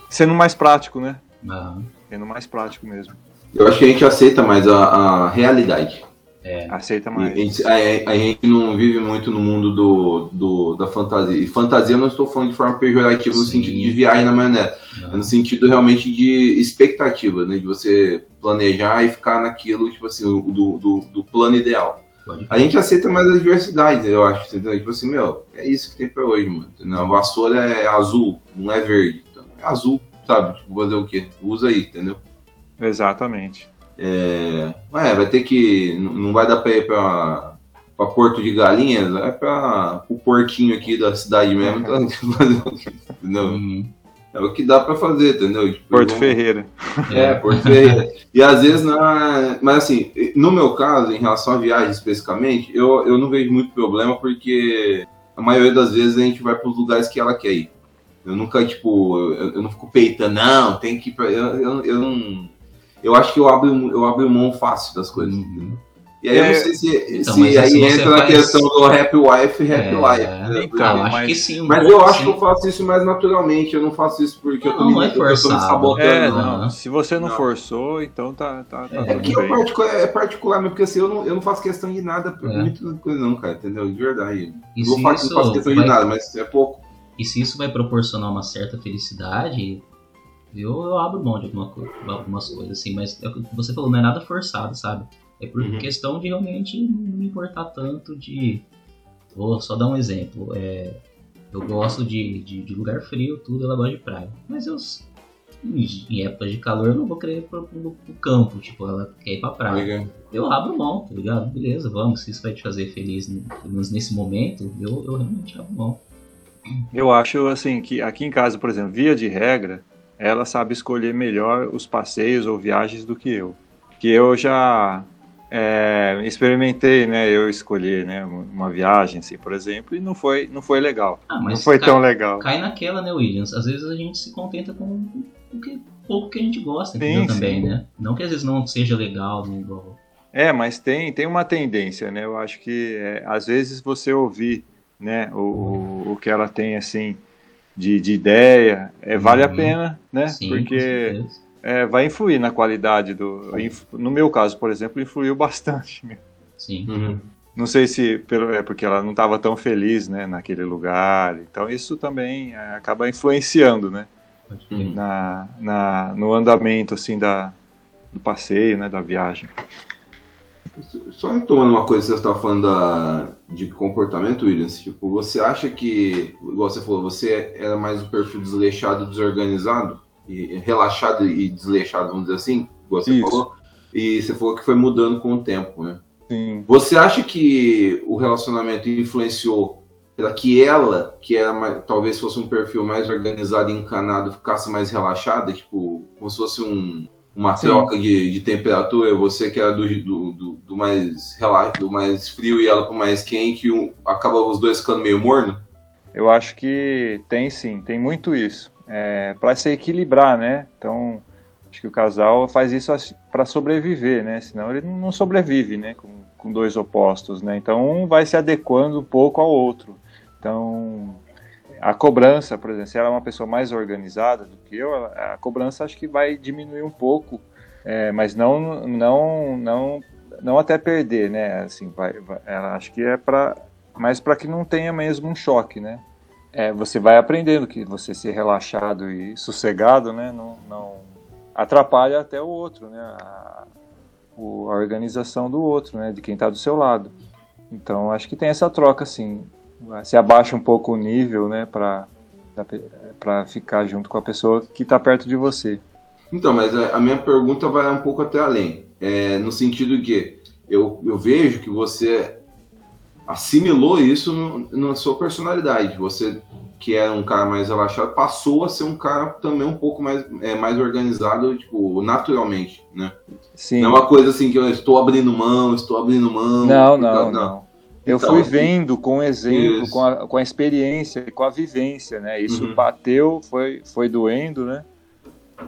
sendo mais prático, né? Uhum. Sendo mais prático mesmo.
Eu acho que a gente aceita mais a, a realidade.
É. Aceita mais.
A gente, a, a gente, não vive muito no mundo do, do, da fantasia. E fantasia eu não estou falando de forma pejorativa Sim. no sentido de viagem na maionese. É no sentido realmente de expectativa, né? De você planejar e ficar naquilo, tipo assim, do, do, do plano ideal. A gente aceita mais as diversidades, eu acho. Entendeu? Tipo assim, meu, é isso que tem pra hoje, mano. Entendeu? A vassoura é azul, não é verde. Então, é azul, sabe? Tipo, fazer o quê? Usa aí, entendeu?
Exatamente.
É, é vai ter que. Não vai dar pra ir pra, pra Porto de Galinhas, é pra o porquinho aqui da cidade mesmo. [LAUGHS] Entendeu? Uhum. É o que dá para fazer, entendeu?
Tipo, Porto vamos... Ferreira.
É, Porto Ferreira. E às vezes, na... mas assim, no meu caso, em relação à viagem especificamente, eu, eu não vejo muito problema porque a maioria das vezes a gente vai para os lugares que ela quer ir. Eu nunca, tipo, eu, eu não fico peitando, não, tem que ir pra... eu, eu, eu não. Eu acho que eu abro, eu abro mão fácil das coisas. Uhum. E aí é, eu não sei se, então, se aí entra na questão do happy wife e happy é, life. Né?
Então, acho mas, que sim.
Mas eu acho sim. que eu faço isso mais naturalmente, eu não faço isso porque
não,
eu tô, não
me, é forçado.
eu tô me sabotando.
É, não, não. Se você não, não, forçou, então tá, tá, tá
é, que. Eu particular, é particular porque assim, eu não, eu não faço questão de nada, é. muito coisa não, cara, entendeu? De verdade. E não, faço, não faço questão vai... de nada, mas é pouco.
E se isso vai proporcionar uma certa felicidade, eu, eu abro mão de alguma, algumas coisas, assim, mas é o que você falou, não é nada forçado, sabe? É por uhum. questão de realmente não me importar tanto de. Vou só dar um exemplo. É, eu gosto de, de, de, lugar frio, tudo, ela gosta de praia. Mas eu, em época de calor, eu não vou querer ir pro, pro, pro campo. Tipo, ela quer ir pra praia. Eu abro mão, tá ligado? Beleza, vamos. Se isso vai te fazer feliz, nesse momento, eu, eu realmente abro mão.
Eu acho, assim, que aqui em casa, por exemplo, via de regra, ela sabe escolher melhor os passeios ou viagens do que eu. Que eu já é, experimentei, né? Eu escolhi, né? Uma viagem, assim, por exemplo, e não foi, não foi legal. Ah, não foi
cai,
tão legal.
Cai naquela, né, Williams? Às vezes a gente se contenta com o que pouco que a gente gosta, sim, também, sim. né? Não que às vezes não seja legal, né, igual.
É, mas tem, tem uma tendência, né? Eu acho que é, às vezes você ouvir, né? O, o, o que ela tem assim de, de ideia, é, vale uhum. a pena, né? Sim, Porque é, vai influir na qualidade do. No meu caso, por exemplo, influiu bastante. [LAUGHS]
Sim. Uhum.
Não sei se pelo, é porque ela não estava tão feliz, né, naquele lugar. Então isso também é, acaba influenciando, né, uhum. na, na, no andamento assim da do passeio, né, da viagem.
Só retomando uma coisa que você estava falando da, de comportamento, Williams, tipo, você acha que, igual você falou, você era mais o perfil desleixado, desorganizado? e, relaxado e desleixado, vamos dizer assim, como você Isso. falou. E você falou que foi mudando com o tempo, né?
Sim.
Você acha que o relacionamento influenciou para que ela, que era mais, talvez fosse um perfil mais organizado e encanado, ficasse mais relaxada, tipo, como se fosse um, uma troca de, de temperatura, você que era do, do, do, do mais relaxo, do mais frio e ela com mais quente, um, acaba os dois ficando meio morno?
Eu acho que tem sim, tem muito isso é, para se equilibrar, né? Então, acho que o casal faz isso para sobreviver, né? Senão ele não sobrevive, né? Com, com, dois opostos, né? Então, um vai se adequando um pouco ao outro. Então, a cobrança, por exemplo, se ela é uma pessoa mais organizada do que eu, a cobrança acho que vai diminuir um pouco, é, mas não, não, não, não até perder, né? Assim, vai, vai ela acho que é para mas para que não tenha mesmo um choque, né? É, você vai aprendendo que você ser relaxado e sossegado, né, não, não atrapalha até o outro, né, a, a organização do outro, né, de quem está do seu lado. Então acho que tem essa troca, assim, se abaixa um pouco o nível, né, para para ficar junto com a pessoa que está perto de você.
Então, mas a, minha pergunta vai um pouco até além, é, no sentido que eu, eu vejo que você assimilou isso no, na sua personalidade. Você, que era um cara mais relaxado, passou a ser um cara também um pouco mais, é, mais organizado, tipo, naturalmente, né?
Sim.
Não é uma coisa assim que eu estou abrindo mão, estou abrindo mão.
Não, não, não. não. Eu então, fui assim, vendo com o exemplo, com a, com a experiência, com a vivência, né? Isso uhum. bateu, foi, foi doendo, né?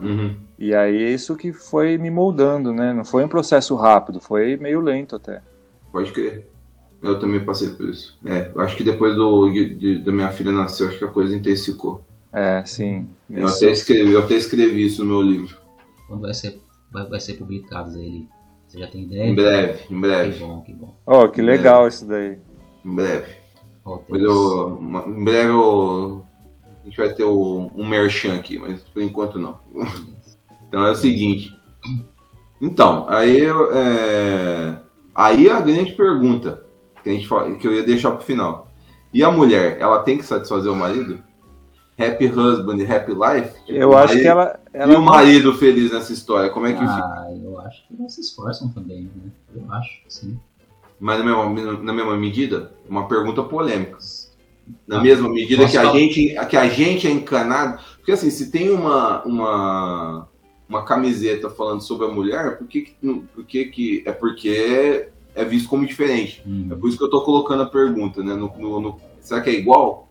Uhum.
E aí isso que foi me moldando, né? Não foi um processo rápido, foi meio lento até.
Pode crer. Eu também passei por isso. É, acho que depois do, de, da minha filha nascer, acho que a coisa intensificou.
É, sim.
Eu até, escrevi, eu até escrevi isso no meu livro.
Quando vai ser, vai, vai ser publicado ele? Você já tem ideia?
Em breve, em breve.
Que bom, que bom.
Oh, que legal breve. isso daí.
Em breve. Oh, eu, em breve eu, a gente vai ter o, um merchan aqui, mas por enquanto não. [LAUGHS] então é o seguinte. Então, aí, é, aí a grande pergunta que, a gente, que eu ia deixar pro final. E a mulher, ela tem que satisfazer o marido? Happy husband, happy life?
Eu acho marido, que ela, ela.
E o marido feliz nessa história? Como é que
ah, fica? eu acho que elas se esforçam também, né? Eu acho, sim.
Mas na mesma, na mesma medida, uma pergunta polêmica. Na ah, mesma medida que a, gente, que a gente é encanado. Porque assim, se tem uma, uma, uma camiseta falando sobre a mulher, por que, por que, que é porque é visto como diferente. Hum. É por isso que eu estou colocando a pergunta, né? No, no, no, será que é igual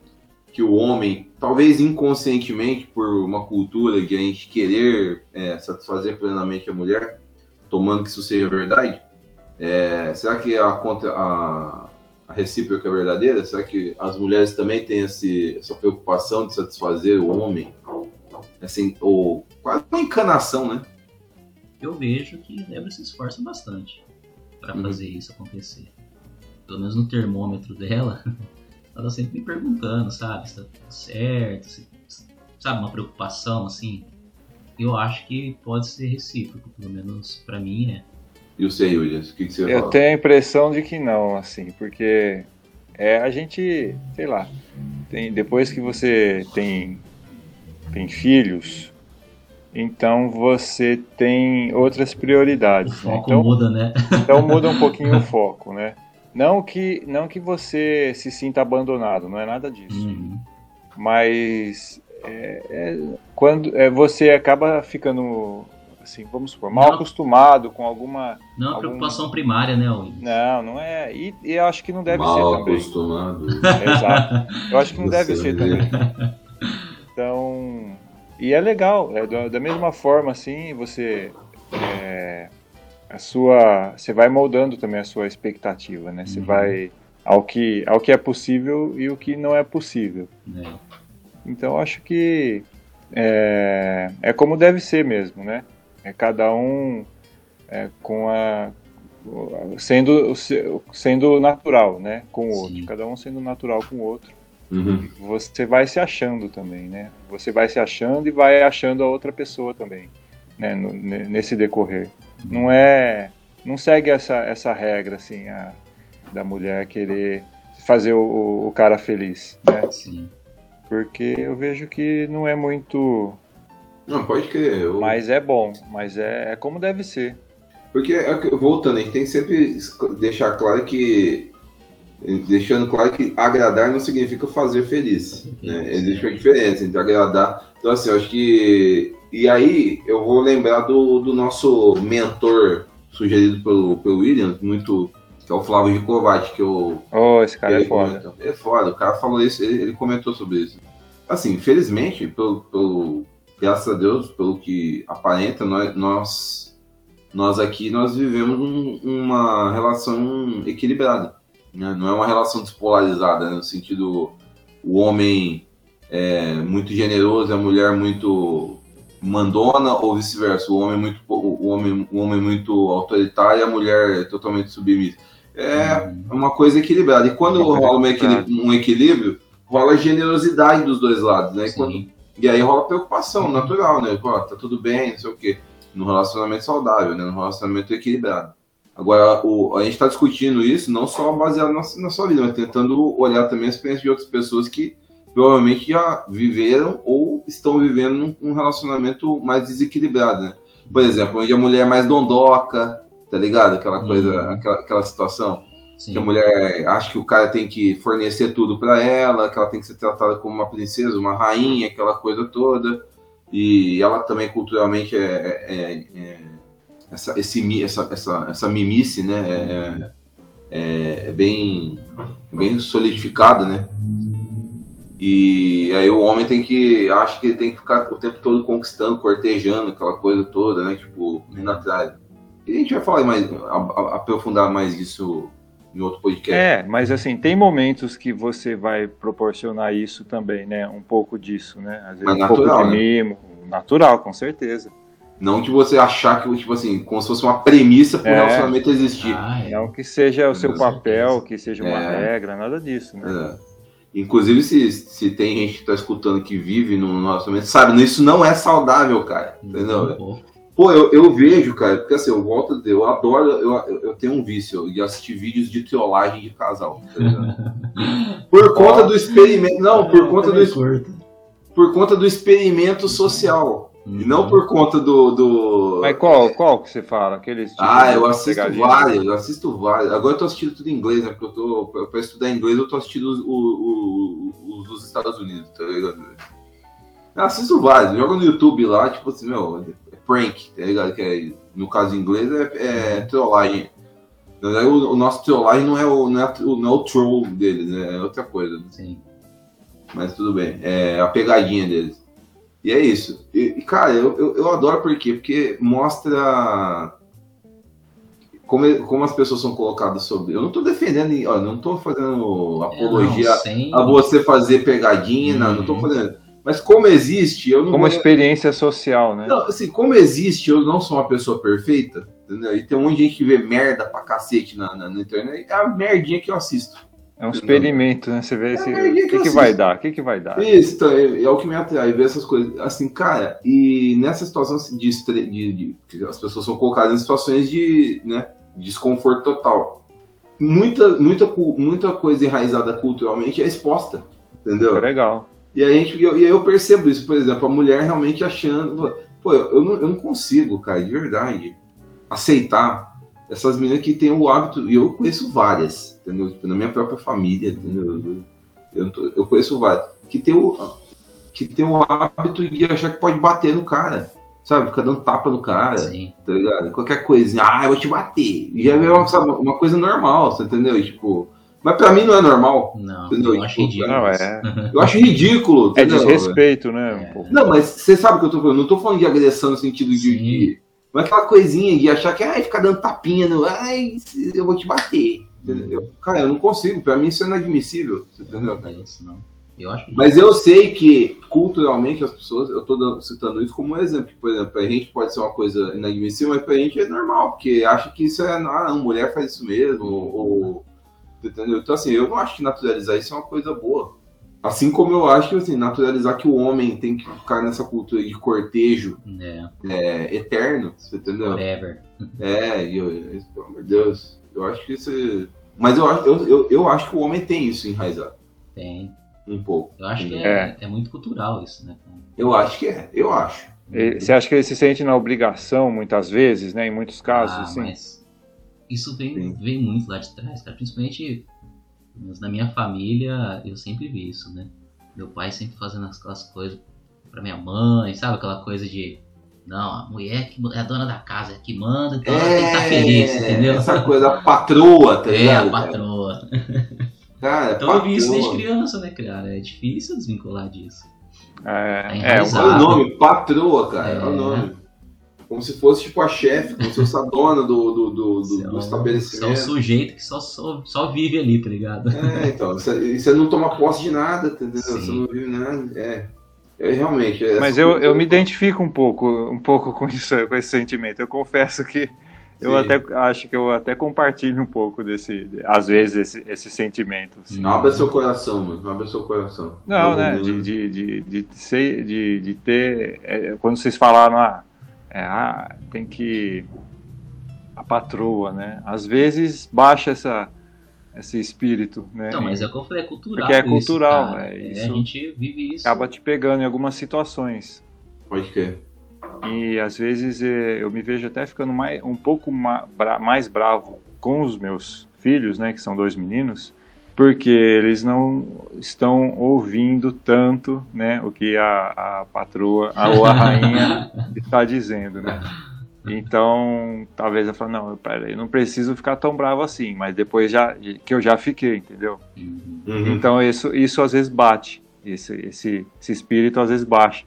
que o homem, talvez inconscientemente por uma cultura de a gente querer é, satisfazer plenamente a mulher, tomando que isso seja verdade? É, será que a, a, a recíproca é verdadeira? Será que as mulheres também têm esse, essa preocupação de satisfazer o homem? Assim, ou quase uma encanação, né?
Eu vejo que Débora se esforça bastante para uhum. fazer isso acontecer. Pelo menos no termômetro dela, [LAUGHS] ela tá sempre me perguntando, sabe, se tá tudo certo, se, sabe, uma preocupação assim. Eu acho que pode ser recíproco, pelo menos para mim é.
E o senhor, Williams, o que, que você
Eu
fala?
tenho a impressão de que não, assim, porque é, a gente, sei lá, tem, depois que você tem, tem filhos, então você tem outras prioridades. O
né? foco
então,
muda, né?
Então muda um [LAUGHS] pouquinho o foco, né? Não que, não que você se sinta abandonado, não é nada disso.
Uhum.
Mas é, é, quando é, você acaba ficando, assim, vamos supor, mal não, acostumado com alguma.
Não é
algum...
preocupação primária, né,
Will? Não, não é. E, e, eu acho que não deve
mal
ser também.
Mal acostumado. [LAUGHS]
Exato. Eu acho que não você deve ser também. [LAUGHS] Então e é legal, é da, da mesma forma assim, você é, a sua, você vai moldando também a sua expectativa, né? Você uhum. vai ao que ao que é possível e o que não é possível.
É.
Então acho que é, é como deve ser mesmo, né? É cada um é, com a sendo sendo natural, né? Com o Sim. outro, cada um sendo natural com o outro.
Uhum.
Você vai se achando também, né? Você vai se achando e vai achando a outra pessoa também, né? No, nesse decorrer. Não é, não segue essa, essa regra assim a, da mulher querer fazer o, o cara feliz, né?
Sim.
Porque eu vejo que não é muito.
Não pode crer. Eu...
Mas é bom, mas é, é como deve ser.
Porque, é voltando, a gente tem que sempre deixar claro que deixando claro que agradar não significa fazer feliz. Né? Existe uma diferença entre agradar. Então, assim, eu acho que. E aí, eu vou lembrar do, do nosso mentor sugerido pelo, pelo William, muito. Que é o Flávio Gicovati, que eu.
Oh, esse cara é foda.
Comenta. É foda, o cara falou isso, ele, ele comentou sobre isso. Assim, infelizmente, pelo, pelo, graças a Deus, pelo que aparenta, nós, nós, nós aqui nós vivemos um, uma relação equilibrada. Né? Não é uma relação despolarizada, né? no sentido o homem é muito generoso, a mulher muito mandona ou vice-versa. O homem muito o homem, o homem muito autoritário, a mulher totalmente submissa. é uma coisa equilibrada. E quando rola um equilíbrio, um equilíbrio, rola generosidade dos dois lados, né? E, quando- e aí rola preocupação natural, né? Pô, tá tudo bem, não sei o quê. No relacionamento saudável, né? No relacionamento equilibrado. Agora, o, a gente está discutindo isso não só baseado na, na sua vida, mas tentando olhar também a experiência de outras pessoas que provavelmente já viveram ou estão vivendo um relacionamento mais desequilibrado, né? Por exemplo, onde a mulher é mais dondoca, tá ligado? Aquela coisa,
Uhum.
aquela, aquela situação.
Sim.
Que a mulher acha que o cara tem que fornecer tudo pra ela, que ela tem que ser tratada como uma princesa, uma rainha, aquela coisa toda. E ela também culturalmente é, é- é- é- essa, esse, essa, essa, essa mimice, né? É, é- é bem, bem solidificada, né? E aí o homem tem que. acha que ele tem que ficar o tempo todo conquistando, cortejando, aquela coisa toda, né? Tipo, indo atrás. E a gente vai falar mais, aprofundar mais isso em outro podcast.
É, mas assim, tem momentos que você vai proporcionar isso também, né? Um pouco disso, né? Às vezes
Mas
um pouco
natural,
de
né?
mimo. Natural, com certeza.
Não de você achar que, tipo assim, como se fosse uma premissa para o
É.
relacionamento existir.
Ah.
Não que seja o seu papel, que seja uma
É.
regra, nada disso, né?
É. Inclusive, se, se tem gente que tá escutando que vive no relacionamento, sabe, isso não é saudável, cara. Entendeu?
Pô,
Pô, eu, eu vejo, cara, porque assim, eu volto eu adoro, eu, eu, tenho um vício de assistir vídeos de trollagem de casal. tá [LAUGHS] por conta do experimento. Não, por conta do, por conta do experimento social. E não por conta do. do...
Mas qual, qual que você fala? Aqueles tipo
Ah, eu assisto
pegadinha?
vários, eu assisto vários. Agora eu tô assistindo tudo em inglês, né? Porque eu tô. Pra estudar inglês, eu tô assistindo os, os, os dos Estados Unidos, tá ligado? Eu assisto vários, jogo no YouTube lá, tipo assim, meu, é prank, tá ligado? Que é, no caso em inglês é, é trollagem. O, o nosso trollagem não é o, não é, o- não é o troll deles, né? É outra coisa.
Sim.
Mas tudo bem. É a pegadinha deles. E é isso. E, e, cara, eu, eu, eu adoro por quê? Porque mostra como, como as pessoas são colocadas sobre. Eu não tô defendendo, ó, não tô fazendo apologia
É, não, sem-
a você fazer pegadinha, não, não tô
Uhum.
fazendo. Mas como existe, eu não
Como
vou-
experiência social, né?
não, assim, como existe, eu não sou uma pessoa perfeita, entendeu? E tem um monte de gente que vê merda pra cacete na, na, na internet, é a merdinha que eu assisto.
É um experimento, né? Você vê se,
mas
o
que
que,
eu
vai
assisto?
dar, o que, que vai dar.
Isso, é, é o que me atrai, ver essas coisas. Assim, cara, e nessa situação assim, de, estre- de, de- que as pessoas são colocadas em situações de né, desconforto total. Muita, muita, muita coisa enraizada culturalmente é exposta, entendeu?
É legal.
E aí, a gente, e aí eu percebo isso, por exemplo, a mulher realmente achando. Pô, eu não, eu não consigo, cara, de verdade, aceitar essas meninas que têm o hábito, e eu conheço várias, entendeu? Tipo, na minha própria família, entendeu? Eu, eu, conheço várias, que tem, o, que tem o hábito de achar que pode bater no cara, sabe? Ficar dando tapa no cara,
Sim.
tá ligado? Qualquer coisinha, ah, eu vou te bater. E já é uma, sabe, uma coisa normal, você entendeu? E, tipo, mas pra mim não é normal.
Não,
Entendeu?
eu acho ridículo.
Não, é, [LAUGHS]
Eu acho ridículo.
é desrespeito, né? Um
É.
pouco.
Não, mas você sabe o que eu tô falando. Não tô falando de agressão no sentido de. De não é aquela coisinha de achar que ai, ficar dando tapinha no. Ai, eu vou te bater. Entendeu? Cara, eu não consigo. Pra mim isso é inadmissível. Entendeu?
Não é isso, não. Eu acho
Mas eu sei que culturalmente as pessoas, eu tô dando- citando isso como um exemplo. Por exemplo, pra gente pode ser uma coisa inadmissível, mas pra gente é normal, porque acha que isso é. Ah, não, mulher faz isso mesmo. Ou, entendeu? Então, assim, eu não acho que naturalizar isso é uma coisa boa. Assim como eu acho que assim, naturalizar que o homem tem que ficar nessa cultura de cortejo
É,
é, eterno, você entendeu?
whatever.
É, eu, eu- pelo amor de Deus, eu acho que isso. é- Mas eu, acho- eu, eu, eu acho que o homem tem isso enraizado,
Tem.
um pouco.
Eu acho que
É.
é, é muito cultural isso, né?
Eu acho que é, eu acho.
E Você acha que ele se sente na obrigação, muitas vezes, né? Em muitos casos,
ah,
assim?
mas isso vem,
Sim.
vem muito lá de trás, cara. Principalmente mas na minha família, eu sempre vi isso, né? Meu pai sempre fazendo aquelas coisas pra minha mãe, sabe? Aquela coisa de. Não, a mulher que é a dona da casa, é que manda, então ela tem que estar feliz, entendeu?
É, Essa coisa da patroa, tá
É,
ligado?
a patroa.
Cara,
Então eu vi isso
patroa.
desde criança, né, cara? É difícil desvincular disso.
É,
Tá
é,
o nome, patroa, cara.
É.
Olha o nome. Como se fosse tipo a chefe, como se fosse a dona do, do, do, do-
é
do estabelecimento.
Você é um sujeito que só, só, só vive ali, tá ligado?
É, então, você, você não toma posse de nada, entendeu?
Sim.
Você não vive nada. É, é realmente. é
Mas eu, eu me identifico um pouco, um pouco com isso, com esse sentimento. Eu confesso que Eu
Sim.
até acho que eu até compartilho um pouco desse, às vezes, esse, esse sentimento. assim.
Não abra seu coração, mano. Não abra seu coração.
Não, né? De, de, de, de, ser, de, de ter. é, quando vocês falaram, ah, é, ah, tem que. A patroa, né? Às vezes baixa essa, esse espírito, né?
Não, mas é o que eu falei, é cultural.
Porque é
isso,
cultural,
cara.
é
É,
isso.
a gente vive isso.
Acaba te pegando em algumas situações.
Pode crer.
E às vezes eh, eu me vejo até ficando mais, um pouco mais bravo com os meus filhos, né, que são dois meninos, porque eles não estão ouvindo tanto, né, o que a, a patroa a, ou a rainha [LAUGHS] está dizendo, né. Então, talvez eu fale, não, peraí, eu não preciso ficar tão bravo assim, mas depois já que eu já fiquei, entendeu?
Uhum.
Uhum.
Então isso, isso às vezes bate, esse, esse, esse espírito às vezes baixa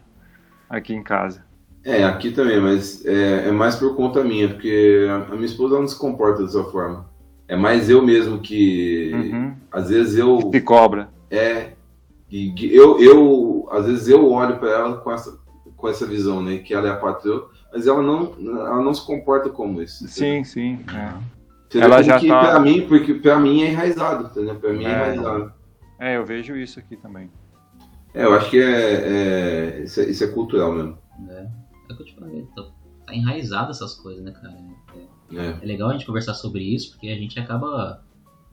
aqui em casa.
É, aqui também, mas é, é mais por conta minha, porque a, a minha esposa não se comporta dessa forma. É mais eu mesmo que.
Uhum.
Às vezes eu.
Se cobra.
É. e- e eu, eu. Às vezes eu olho pra ela com essa, com essa visão, né? Que ela é a patroa, mas ela não, ela não se comporta como isso.
Sim, sim. é.
Entendeu?
Ela já tá-
pra mim, porque pra mim é enraizado, entendeu? Pra mim é,
É.
enraizado.
É, eu vejo isso aqui também.
É, eu acho que é, é- isso, é, isso é cultural mesmo.
É, é o que eu te falei, tá, tá enraizado essas coisas, né, cara? É,
É.
legal a gente conversar sobre isso, porque a gente acaba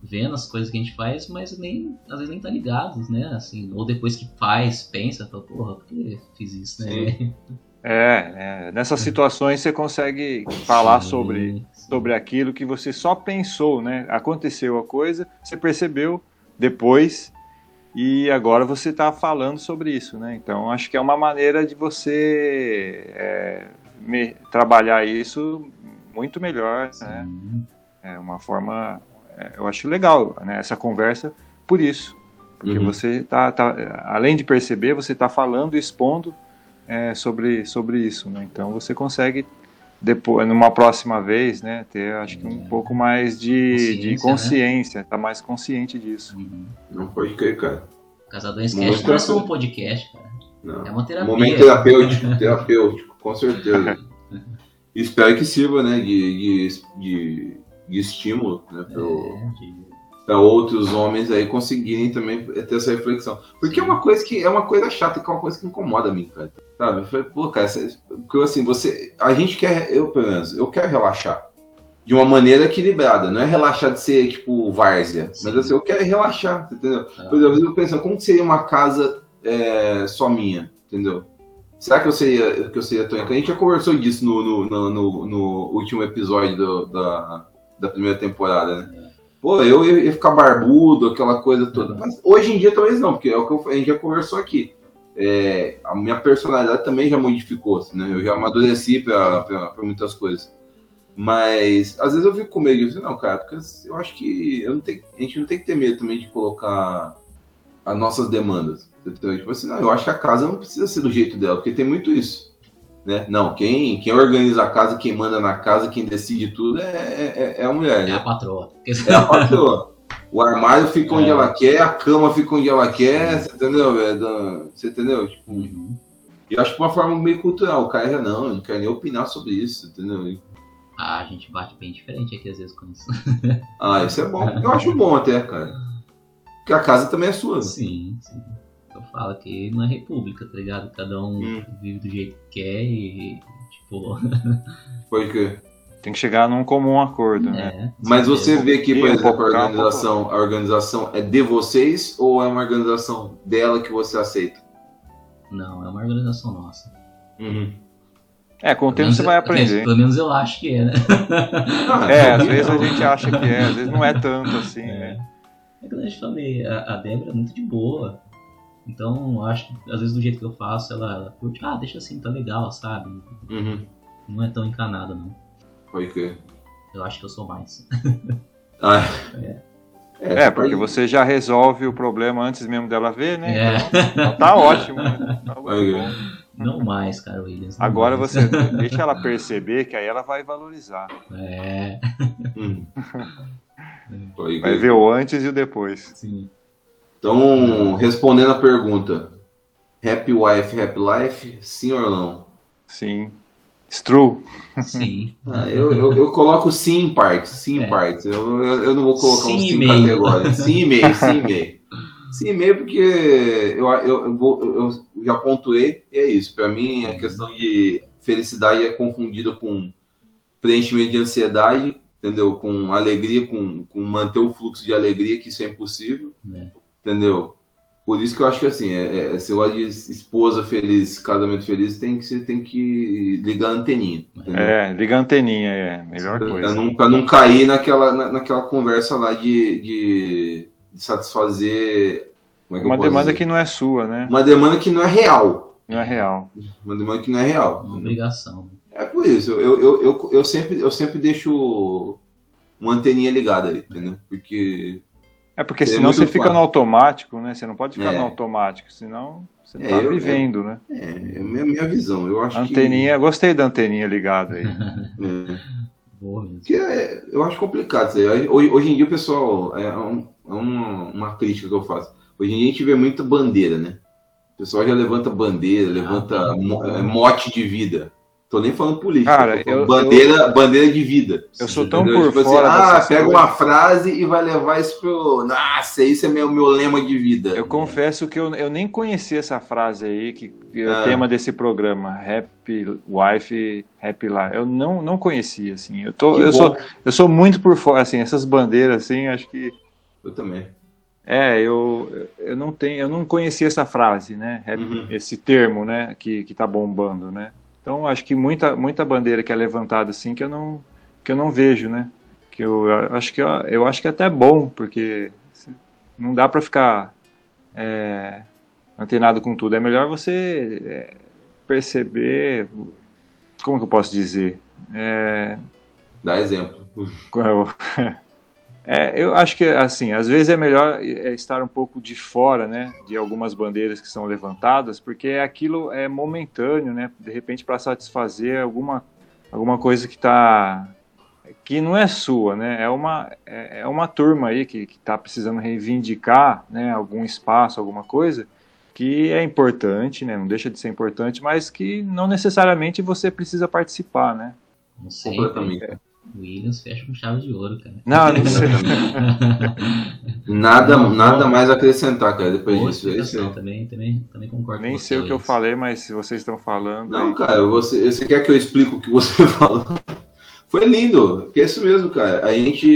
vendo as coisas que a gente faz, mas nem, às vezes nem tá ligados, né? Assim, ou depois que faz, pensa, fala, porra, por que fiz isso, né? [LAUGHS]
É, é, nessas situações você consegue falar
Sim,
sobre, sobre aquilo que você só pensou, né? Aconteceu a coisa, você percebeu depois e agora você está falando sobre isso, né? Então acho que é uma maneira de você é, me- trabalhar isso muito melhor, né? É uma forma, é, eu acho legal, né? Essa conversa por isso, porque
Uhum.
você tá, tá, além de perceber, você está falando, expondo é, sobre sobre isso, né? Então você consegue depois, numa próxima vez, né, ter acho que um
É.
pouco mais de de
Consciência, né?
consciência, tá mais consciente disso.
Uhum.
Não pode crer, cara.
Casadores
Muito
Cast não é só um podcast, cara.
Não.
É uma terapia.
Momento terapêutico, terapêutico, com certeza. [LAUGHS] Espero que sirva, né, de, de, de, de estímulo, né,
É, de-
para outros homens aí conseguirem também ter essa reflexão. Porque é uma coisa que é uma coisa chata, que é uma coisa que incomoda a mim, cara. Sabe? Eu falei, pô, cara, porque assim, você. A gente quer, eu pelo menos, eu quero relaxar. De uma maneira equilibrada, não é relaxar de ser tipo várzea,
Sim.
mas assim, eu quero relaxar, entendeu?
Ah.
Por exemplo, eu penso, como seria uma casa é, só minha, entendeu? Será que eu seria, que eu seria tão A gente já conversou disso no, no, no, no- último episódio do- da, da primeira temporada, né? Pô, eu ia ficar barbudo, aquela coisa toda.
Uhum.
Mas hoje em dia talvez não, porque é o que eu- a gente já conversou aqui. É, a minha personalidade também já modificou, assim, né? Eu já amadureci pra muitas coisas. Mas às vezes eu fico com medo disso. Não, cara, porque eu acho que eu não tenho, a gente não tem que ter medo também de colocar as nossas demandas. Entendeu? Tipo assim, não, eu acho que a casa não precisa ser do jeito dela, porque tem muito isso. Né? Não, quem, quem organiza a casa, quem manda na casa, quem decide tudo é, é, é a mulher,
É
né?
a patroa.
É a patroa. O armário fica onde
É.
ela quer, a cama fica onde ela quer, você entendeu, velho? Da- Você entendeu? Tipo,
Uhum.
e acho que uma forma meio cultural. O cara já não, não quer nem opinar sobre isso, entendeu?
Ah, a gente bate bem diferente aqui às vezes com isso.
Ah, isso é bom. Eu acho bom até, cara. Porque a casa também é sua. né?
Sim, sim. Eu falo que não é república, tá ligado? Cada um
Hum.
vive do jeito que quer e, tipo, [LAUGHS]
Pode crer.
Tem que chegar num comum acordo, né?
é.
Mas você vê que, por exemplo, a
um
organização, a organização é de vocês ou é uma organização dela que você aceita?
Não, é uma organização nossa.
É, com o tempo você vai aprender.
Pelo menos eu acho que é, né? [LAUGHS]
É, às vezes a gente acha que é, às vezes não é tanto assim, né?
É que eu falei, a, a Débora é muito de boa. Então, eu acho que às vezes do jeito que eu faço, ela, ela curte, ah, deixa assim, tá legal, sabe?
Uhum.
Não é tão encanada, não.
Pode crer.
Eu acho que eu sou mais.
Ah,
É.
É, porque você já resolve o problema antes mesmo dela ver, né?
É.
Então tá ótimo, né? Tá.
Não mais, cara, Williams.
Agora
mais.
você deixa ela perceber que aí ela vai valorizar.
É,
Hum. [LAUGHS]
Vai ver o antes e o depois.
sim.
Então, respondendo a pergunta, Happy Wife, Happy Life, sim ou não?
Sim. Stru.
Sim. [LAUGHS]
Ah, eu, eu, eu coloco sim em partes, sim em
É.
partes. Eu, eu, não vou colocar
Sim
sim
meio.
categórico. [LAUGHS] Sim e meio, sim e meio. Sim e meio porque eu, eu, eu, vou, eu já pontuei e é isso. Para mim, a questão de felicidade é confundida com preenchimento de ansiedade, entendeu? Com alegria, com, com manter o fluxo de alegria, que isso é impossível,
É.
entendeu? Por isso que eu acho que assim, é, é, esse de esposa feliz, casamento feliz, tem que, você tem que ligar a anteninha. Entendeu?
É, liga a anteninha, é. Melhor
Pra
coisa.
não, pra não cair naquela, na- naquela conversa lá de, de, de satisfazer. Como é
Uma demanda
dizer?
que não é sua, né?
Uma demanda que não é real.
Não é real.
Uma demanda que não é real.
Uma obrigação.
É por isso. Eu, eu, eu, eu, sempre, eu sempre deixo uma anteninha ligada aí, entendeu? Porque.
É porque
É
senão você fica
fácil.
no automático, né? Você não pode ficar
É.
no automático, senão você não
É,
tá
eu-
vivendo, né?
É, é a minha, minha visão. Eu acho
Anteninha, gostei da anteninha ligada aí.
que. [LAUGHS] É, que é- eu acho complicado isso aí. Hoje, hoje em dia, o pessoal. É, um- é uma, uma crítica que eu faço. Hoje em dia a gente vê muita bandeira, né? O pessoal já levanta bandeira, levanta
tá.
mo- é, mote de vida. Tô nem falando política.
Cara,
tô falando
eu-
bandeira, bandeira de vida.
Eu sou tão
Entendeu?
por
Tipo assim,
fora
ah,
dessas
pega uma frase e vai levar isso pro. Nossa, isso é meu, meu lema de vida.
Eu confesso que eu, eu nem conhecia essa frase aí, que, que é
Ah.
o tema desse programa, Happy Wife, Happy Life. Eu não, não conhecia, assim. Eu, tô,
Que
eu,
bom.
sou, eu sou muito por fora, assim, essas bandeiras, assim, acho que.
Eu também.
É, eu, eu não tenho, eu não conhecia essa frase, né?
Uhum.
Esse termo, né? Que, que tá bombando, né? Então acho que muita, muita bandeira que é levantada assim que eu não, que eu não vejo, né? Que eu acho que eu, eu acho que é até bom, porque não dá para ficar é, antenado com tudo. É melhor você é, perceber, como que eu posso dizer? É,
Dá exemplo. [LAUGHS]
É, eu acho que assim, às vezes é melhor é, estar um pouco de fora, né, de algumas bandeiras que são levantadas, porque aquilo é momentâneo, né, de repente para satisfazer alguma alguma coisa que tá que não é sua, né, é uma é é uma turma aí que está precisando reivindicar, né, algum espaço, alguma coisa que é importante, né, não deixa de ser importante, mas que não necessariamente você precisa participar, né.
Sei.
Completamente.
Williams fecha com chave de ouro, cara.
Não, não sei. [LAUGHS]
Nada, nada mais a acrescentar, cara, depois disso. É isso
explicação
aí.
também, também, também concordo
Nem
com
sei o que eu falei, mas se vocês estão falando.
Não,
aí-
cara, você, você quer que eu explique o que você [LAUGHS] falou? Foi lindo, porque é isso mesmo, cara. A gente,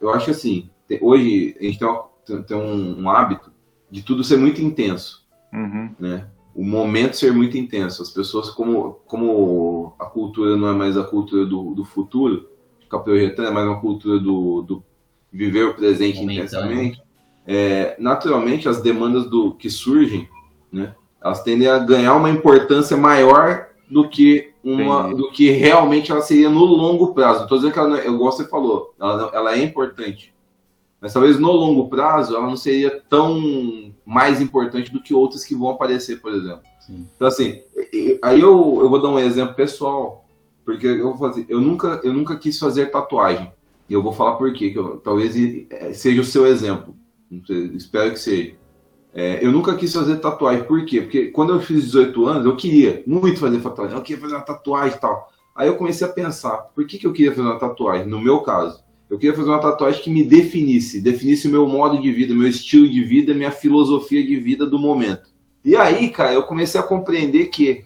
eu acho assim, hoje a gente tem, uma- tem- um, um hábito de tudo ser muito intenso,
Uhum.
né? O momento ser muito intenso. As pessoas, como, como a cultura não é mais a cultura do, do futuro, ficar projetando, é mais uma cultura do, do viver o presente
Momentâneo.
intensamente, é, naturalmente as demandas do que surgem, né? Elas tendem a ganhar uma importância maior do que uma,
Entendi.
do que realmente ela seria no longo prazo. Estou dizendo que ela, eu gosto você falou, ela, ela é importante, mas talvez no longo prazo ela não seria tão mais importante do que outras que vão aparecer, por exemplo.
Sim.
Então assim, aí eu, eu vou dar um exemplo pessoal, porque eu vou fazer, eu nunca eu nunca quis fazer tatuagem. E eu vou falar por quê, que eu- talvez eh, seja o seu exemplo. Espero que seja. É, eu nunca quis fazer tatuagem. Por quê? Porque quando eu fiz 18 anos, eu queria muito fazer tatuagem. Eu queria fazer uma tatuagem e tal. Aí eu comecei a pensar, por que, que eu queria fazer uma tatuagem? No meu caso, eu queria fazer uma tatuagem que me definisse, definisse o meu modo de vida, meu estilo de vida, minha filosofia de vida do momento. E aí, cara, eu comecei a compreender que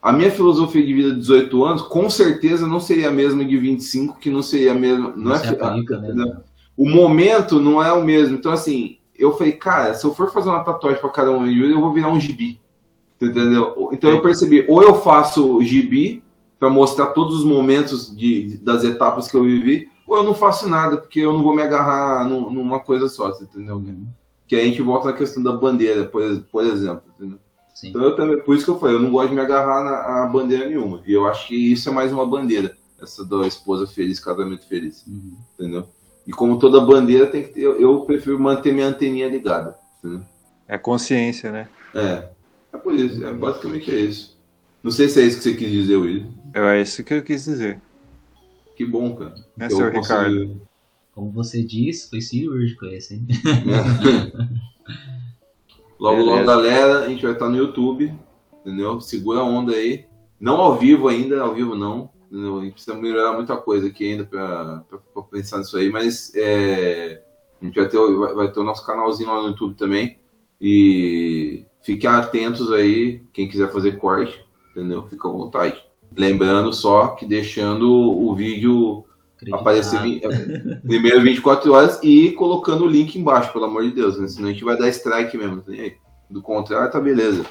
a minha filosofia de vida de 18 anos, com certeza não seria a mesma de 25, que não seria a mesma. Não, é
se aplica, né?
o momento não é o mesmo. Então, assim, eu falei, cara, se eu for fazer uma tatuagem para cada um de eu vou virar um gibi. Entendeu? Então eu percebi, ou eu faço gibi para mostrar todos os momentos de, das etapas que eu vivi, ou eu não faço nada, porque eu não vou me agarrar num- numa coisa só, você entendeu? Que aí a gente volta na questão da bandeira, por, por exemplo. Entendeu?
Sim.
Então eu também, por isso que eu falei, eu não gosto de me agarrar na, a bandeira nenhuma. E eu acho que isso é mais uma bandeira, essa da esposa feliz, casamento feliz
Uhum.
entendeu? E como toda bandeira tem que ter, eu, eu prefiro manter minha anteninha ligada. entendeu?
É consciência, né?
É, é por isso, é basicamente é isso. Não sei se é isso que você quis dizer, William.
É isso que eu quis dizer.
Que bom, cara. Que eu
senhor Ricardo?
Como você disse, foi cirúrgico esse, hein? [LAUGHS]
logo, logo,
Beleza.
galera, a gente vai estar no YouTube, entendeu? Segura a onda aí. Não ao vivo ainda, ao vivo não. A gente precisa melhorar muita coisa aqui ainda para pensar nisso aí, mas é, a gente vai ter, vai, vai ter o nosso canalzinho lá no YouTube também. E fiquem atentos aí, quem quiser fazer corte, entendeu? Fica à vontade. Lembrando só que deixando o vídeo Acreditado. aparecer primeiro 24 horas e colocando o link embaixo, pelo amor de Deus, né? Senão a gente vai dar strike mesmo. Do contrário, tá beleza.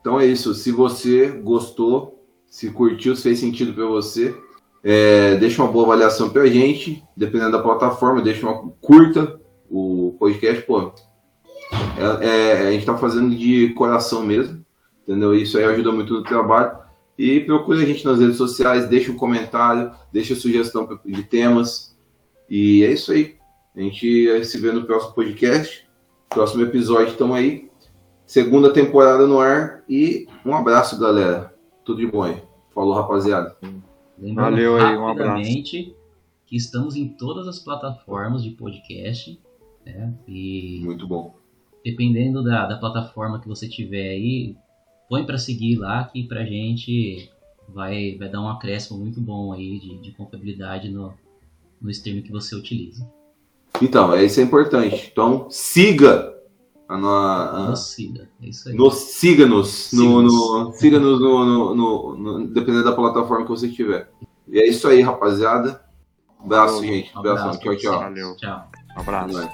Então é isso. Se você gostou, se curtiu, se fez sentido para você, é, deixa uma boa avaliação pra gente. Dependendo da plataforma, deixa uma curta o podcast, pô. É, é, a gente tá fazendo de coração mesmo, entendeu? Isso aí ajuda muito no trabalho. E procure a gente nas redes sociais, deixa um comentário, deixa sugestão de temas. E é isso aí. A gente se vê no próximo podcast. Próximo episódio, estamos aí. Segunda temporada no ar. E um abraço, galera. Tudo de bom aí. Falou, rapaziada.
Lembrando Valeu aí, um abraço. que estamos em todas as plataformas de podcast. Né? E
Muito bom.
Dependendo da, da plataforma que você tiver aí, põe para seguir lá que pra gente vai, vai dar um acréscimo muito bom aí de, de confiabilidade no, no stream que você utiliza.
Então, isso é importante. Então, siga a,
a, nos siga, é isso aí.
Nos, siga-nos, no, no, [LAUGHS] siga-nos no, no, no, no, dependendo da plataforma que você tiver. E é isso aí, rapaziada. Abraço, gente. Um abraço. Tchau, tchau.
Valeu. Tchau. Um abraço.